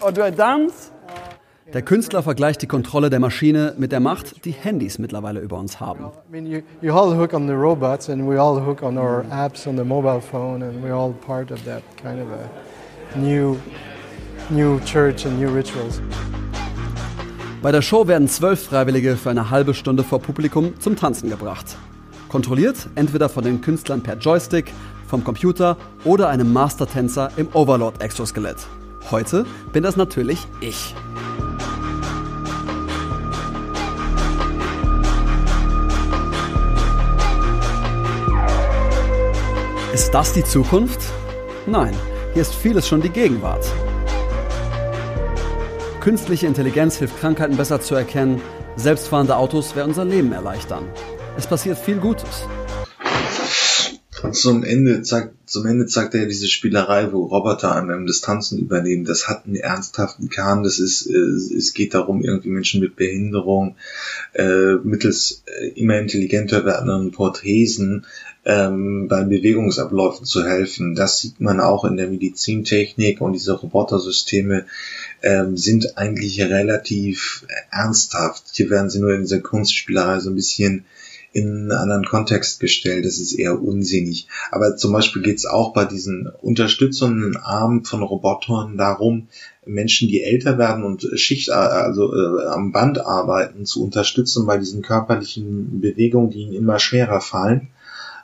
Or do I dance? Der Künstler vergleicht die Kontrolle der Maschine mit der Macht, die Handys mittlerweile über uns haben. New, new church and new rituals. Bei der Show werden zwölf Freiwillige für eine halbe Stunde vor Publikum zum Tanzen gebracht. Kontrolliert entweder von den Künstlern per Joystick, vom Computer oder einem Mastertänzer im Overlord-Exoskelett. Heute bin das natürlich ich. Ist das die Zukunft? Nein, hier ist vieles schon die Gegenwart. Künstliche Intelligenz hilft Krankheiten besser zu erkennen, selbstfahrende Autos werden unser Leben erleichtern. Es passiert viel Gutes. Zum Ende zeigt, zum Ende zeigt er diese Spielerei, wo Roboter einem Distanzen übernehmen. Das hat einen ernsthaften Kern. Das ist, äh, es geht darum, irgendwie Menschen mit Behinderung äh, mittels äh, immer intelligenter werdenden Prothesen ähm, beim Bewegungsabläufen zu helfen. Das sieht man auch in der Medizintechnik und diese Robotersysteme ähm, sind eigentlich relativ ernsthaft. Hier werden sie nur in dieser Kunstspielerei so ein bisschen in einen anderen Kontext gestellt. Das ist eher unsinnig. Aber zum Beispiel geht es auch bei diesen unterstützenden Armen von Robotern darum, Menschen, die älter werden und Schicht, also äh, am Band arbeiten, zu unterstützen bei diesen körperlichen Bewegungen, die ihnen immer schwerer fallen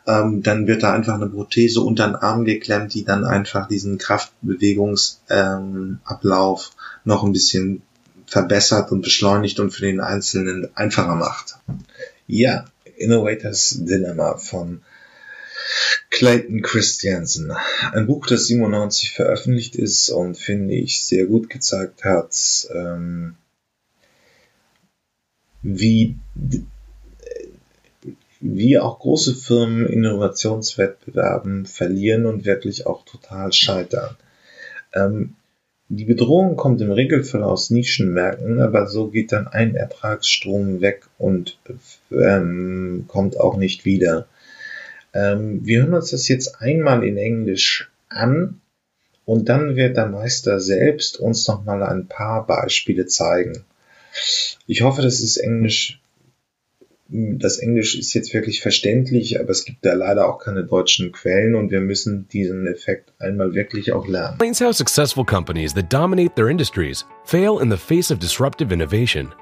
ähm, dann wird da einfach eine Prothese unter den Arm geklemmt, die dann einfach diesen Kraftbewegungsablauf ähm, noch ein bisschen verbessert und beschleunigt und für den Einzelnen einfacher macht. Ja, Innovators Dilemma von Clayton Christiansen. Ein Buch, das 97 veröffentlicht ist und finde ich sehr gut gezeigt hat, ähm, wie wie auch große Firmen Innovationswettbewerben verlieren und wirklich auch total scheitern. Ähm, die Bedrohung kommt im Regelfall aus Nischenmärkten, aber so geht dann ein Ertragsstrom weg und ähm, kommt auch nicht wieder. Ähm, wir hören uns das jetzt einmal in Englisch an und dann wird der Meister selbst uns noch mal ein paar Beispiele zeigen. Ich hoffe, das ist Englisch das Englisch ist jetzt wirklich verständlich, aber es gibt da leider auch keine deutschen Quellen und wir müssen diesen Effekt einmal wirklich auch lernen. Explains how successful companies that dominate their industries fail in the face of disruptive innovation.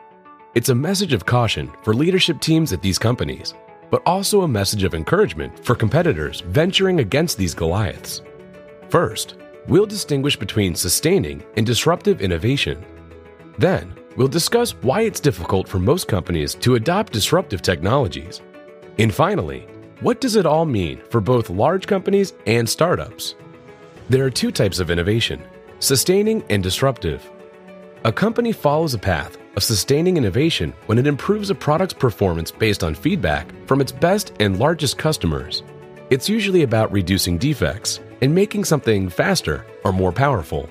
It's a message of caution for leadership teams at these companies, but also a message of encouragement for competitors venturing against these Goliaths. First, we'll distinguish between sustaining and disruptive innovation. Then, we'll discuss why it's difficult for most companies to adopt disruptive technologies. And finally, what does it all mean for both large companies and startups? There are two types of innovation sustaining and disruptive. A company follows a path of sustaining innovation when it improves a product's performance based on feedback from its best and largest customers. It's usually about reducing defects and making something faster or more powerful.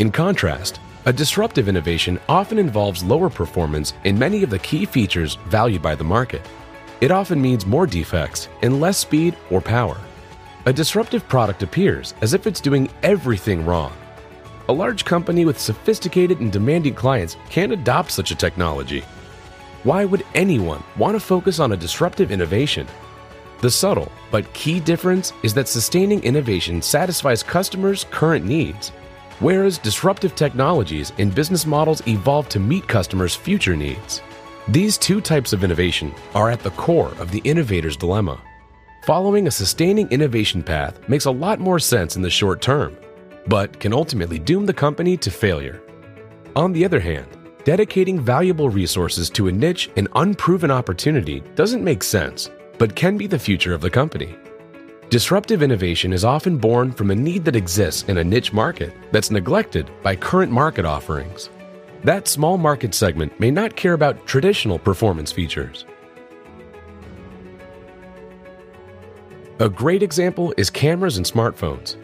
In contrast, a disruptive innovation often involves lower performance in many of the key features valued by the market. It often means more defects and less speed or power. A disruptive product appears as if it's doing everything wrong. A large company with sophisticated and demanding clients can't adopt such a technology. Why would anyone want to focus on a disruptive innovation? The subtle but key difference is that sustaining innovation satisfies customers' current needs, whereas disruptive technologies and business models evolve to meet customers' future needs. These two types of innovation are at the core of the innovator's dilemma. Following a sustaining innovation path makes a lot more sense in the short term, but can ultimately doom the company to failure. On the other hand, dedicating valuable resources to a niche and unproven opportunity doesn't make sense, but can be the future of the company. Disruptive innovation is often born from a need that exists in a niche market that's neglected by current market offerings. That small market segment may not care about traditional performance features. A great example is cameras and smartphones.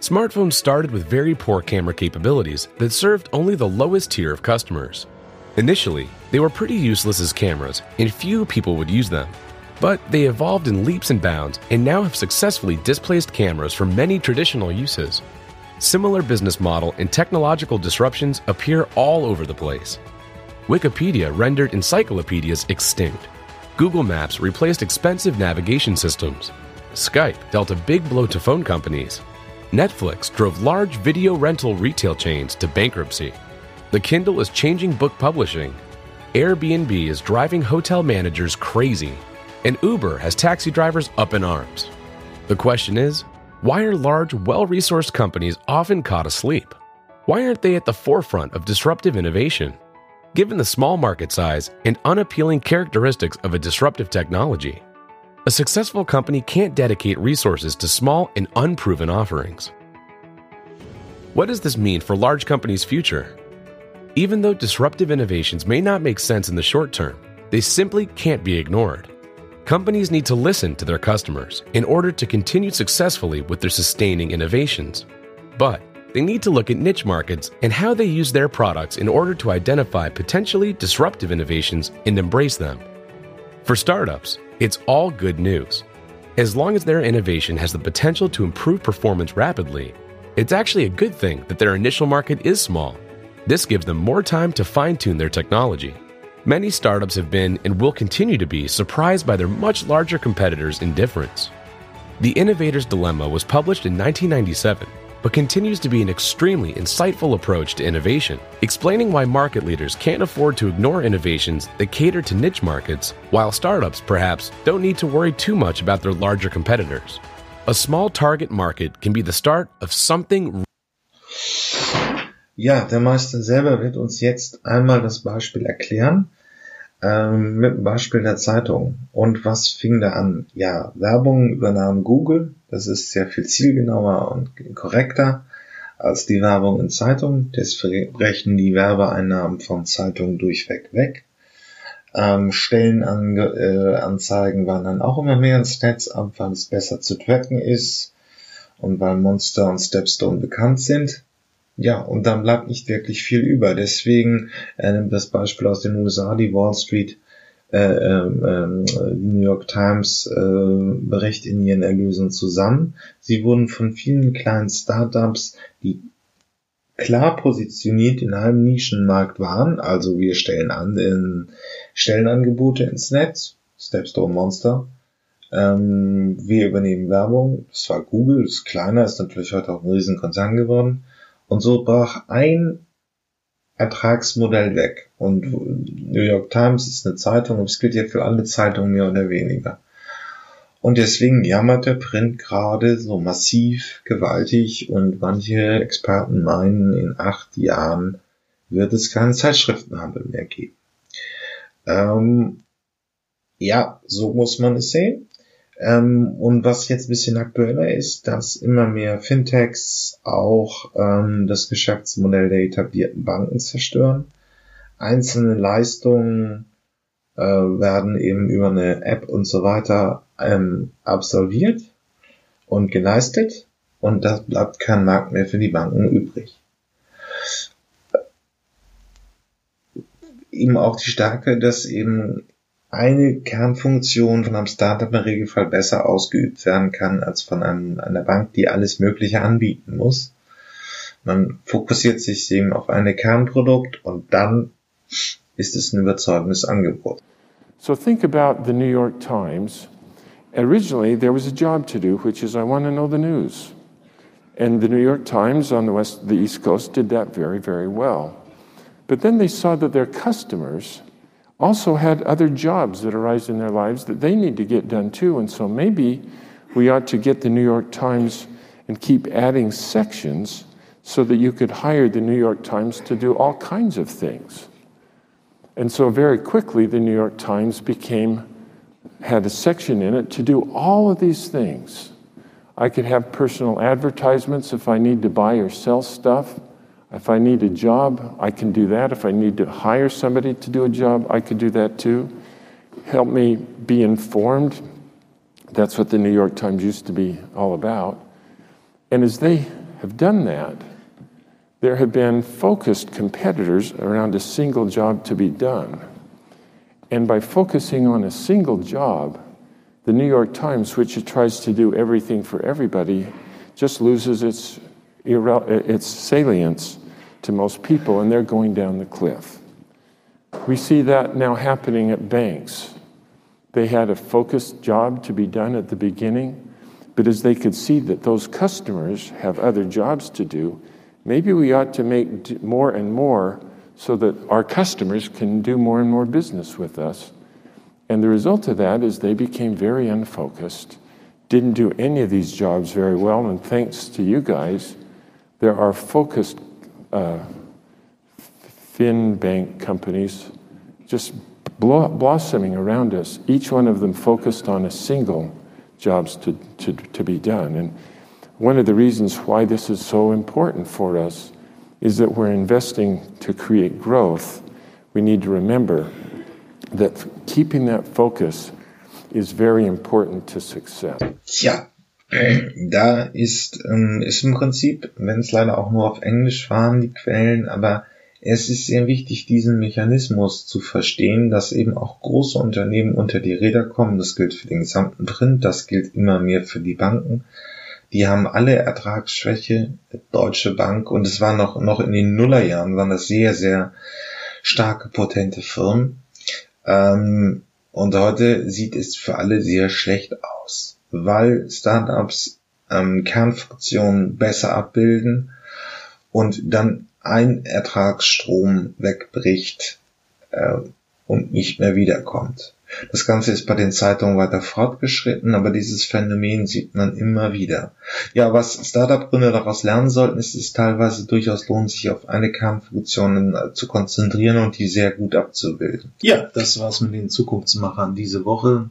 Smartphones started with very poor camera capabilities that served only the lowest tier of customers. Initially, they were pretty useless as cameras, and few people would use them. But they evolved in leaps and bounds and now have successfully displaced cameras for many traditional uses. Similar business model and technological disruptions appear all over the place. Wikipedia rendered encyclopedias extinct. Google Maps replaced expensive navigation systems. Skype dealt a big blow to phone companies. Netflix drove large video rental retail chains to bankruptcy. The Kindle is changing book publishing. Airbnb is driving hotel managers crazy. And Uber has taxi drivers up in arms. The question is why are large, well resourced companies often caught asleep? Why aren't they at the forefront of disruptive innovation? Given the small market size and unappealing characteristics of a disruptive technology, a successful company can't dedicate resources to small and unproven offerings. What does this mean for large companies' future? Even though disruptive innovations may not make sense in the short term, they simply can't be ignored. Companies need to listen to their customers in order to continue successfully with their sustaining innovations. But they need to look at niche markets and how they use their products in order to identify potentially disruptive innovations and embrace them. For startups, it's all good news. As long as their innovation has the potential to improve performance rapidly, it's actually a good thing that their initial market is small. This gives them more time to fine tune their technology. Many startups have been and will continue to be surprised by their much larger competitors' indifference. The Innovator's Dilemma was published in 1997, but continues to be an extremely insightful approach to innovation, explaining why market leaders can't afford to ignore innovations that cater to niche markets, while startups perhaps don't need to worry too much about their larger competitors. A small target market can be the start of something. Ja, der Meister selber wird uns jetzt einmal das Beispiel erklären, ähm, mit dem Beispiel der Zeitung. Und was fing da an? Ja, Werbung übernahm Google. Das ist sehr viel zielgenauer und korrekter als die Werbung in Zeitungen. Deswegen brechen die Werbeeinnahmen von Zeitungen durchweg weg. Ähm, Stellenanzeigen äh, waren dann auch immer mehr ins Netz ab, weil es besser zu tracken ist und weil Monster und Stepstone bekannt sind. Ja, und dann bleibt nicht wirklich viel über. Deswegen äh, nimmt das Beispiel aus den USA, die Wall Street, äh, äh, die New York Times äh, Bericht in ihren Erlösen zusammen. Sie wurden von vielen kleinen Startups, die klar positioniert in einem Nischenmarkt waren, also wir stellen an, in, stellen Angebote ins Netz, Stepstone Monster, ähm, wir übernehmen Werbung, das war Google, das ist kleiner, ist natürlich heute auch ein Riesenkonzern geworden, und so brach ein Ertragsmodell weg. Und New York Times ist eine Zeitung, und es gilt ja für alle Zeitungen mehr oder weniger. Und deswegen jammert der Print gerade so massiv, gewaltig und manche Experten meinen, in acht Jahren wird es keinen Zeitschriftenhandel mehr geben. Ähm, ja, so muss man es sehen. Ähm, und was jetzt ein bisschen aktueller ist, dass immer mehr Fintechs auch ähm, das Geschäftsmodell der etablierten Banken zerstören. Einzelne Leistungen äh, werden eben über eine App und so weiter ähm, absolviert und geleistet und da bleibt kein Markt mehr für die Banken übrig. Eben auch die Stärke, dass eben eine Kernfunktion von einem Startup im Regelfall besser ausgeübt werden kann als von einem, einer Bank, die alles Mögliche anbieten muss. Man fokussiert sich eben auf ein Kernprodukt und dann ist es ein überzeugendes Angebot. So think about the New York Times originally there was a job to do, which is I want to know the news. And the New York Times on the west, the East Coast did that very, very well. But then they saw that their customers also had other jobs that arise in their lives that they need to get done too. And so maybe we ought to get the New York Times and keep adding sections so that you could hire the New York Times to do all kinds of things. And so very quickly, the New York Times became, had a section in it to do all of these things. I could have personal advertisements if I need to buy or sell stuff. If I need a job, I can do that. If I need to hire somebody to do a job, I could do that too. Help me be informed. That's what the New York Times used to be all about. And as they have done that, there have been focused competitors around a single job to be done. And by focusing on a single job, the New York Times, which it tries to do everything for everybody, just loses its, its salience to most people, and they're going down the cliff. We see that now happening at banks. They had a focused job to be done at the beginning, but as they could see that those customers have other jobs to do, maybe we ought to make more and more so that our customers can do more and more business with us. And the result of that is they became very unfocused, didn't do any of these jobs very well, and thanks to you guys, there are focused uh, fin bank companies just blossoming around us, each one of them focused on a single jobs to, to, to be done. And one of the reasons why this is so important for us is that we're investing to create growth. We need to remember that keeping that focus is very important to success. Tja, da ist, ähm, ist im Prinzip, wenn es leider auch nur auf Englisch waren, die Quellen, aber es ist sehr wichtig, diesen Mechanismus zu verstehen, dass eben auch große Unternehmen unter die Räder kommen. Das gilt für den gesamten Print, das gilt immer mehr für die Banken. Die haben alle Ertragsschwäche, Deutsche Bank, und es war noch, noch in den Nullerjahren, waren das sehr, sehr starke, potente Firmen. Ähm, und heute sieht es für alle sehr schlecht aus, weil Startups ähm, Kernfunktionen besser abbilden und dann ein Ertragsstrom wegbricht äh, und nicht mehr wiederkommt. Das Ganze ist bei den Zeitungen weiter fortgeschritten, aber dieses Phänomen sieht man immer wieder. Ja, was Startup-Gründer daraus lernen sollten, ist es teilweise durchaus lohnt, sich auf eine Kernfunktion äh, zu konzentrieren und die sehr gut abzubilden. Ja, das war's mit den Zukunftsmachern diese Woche.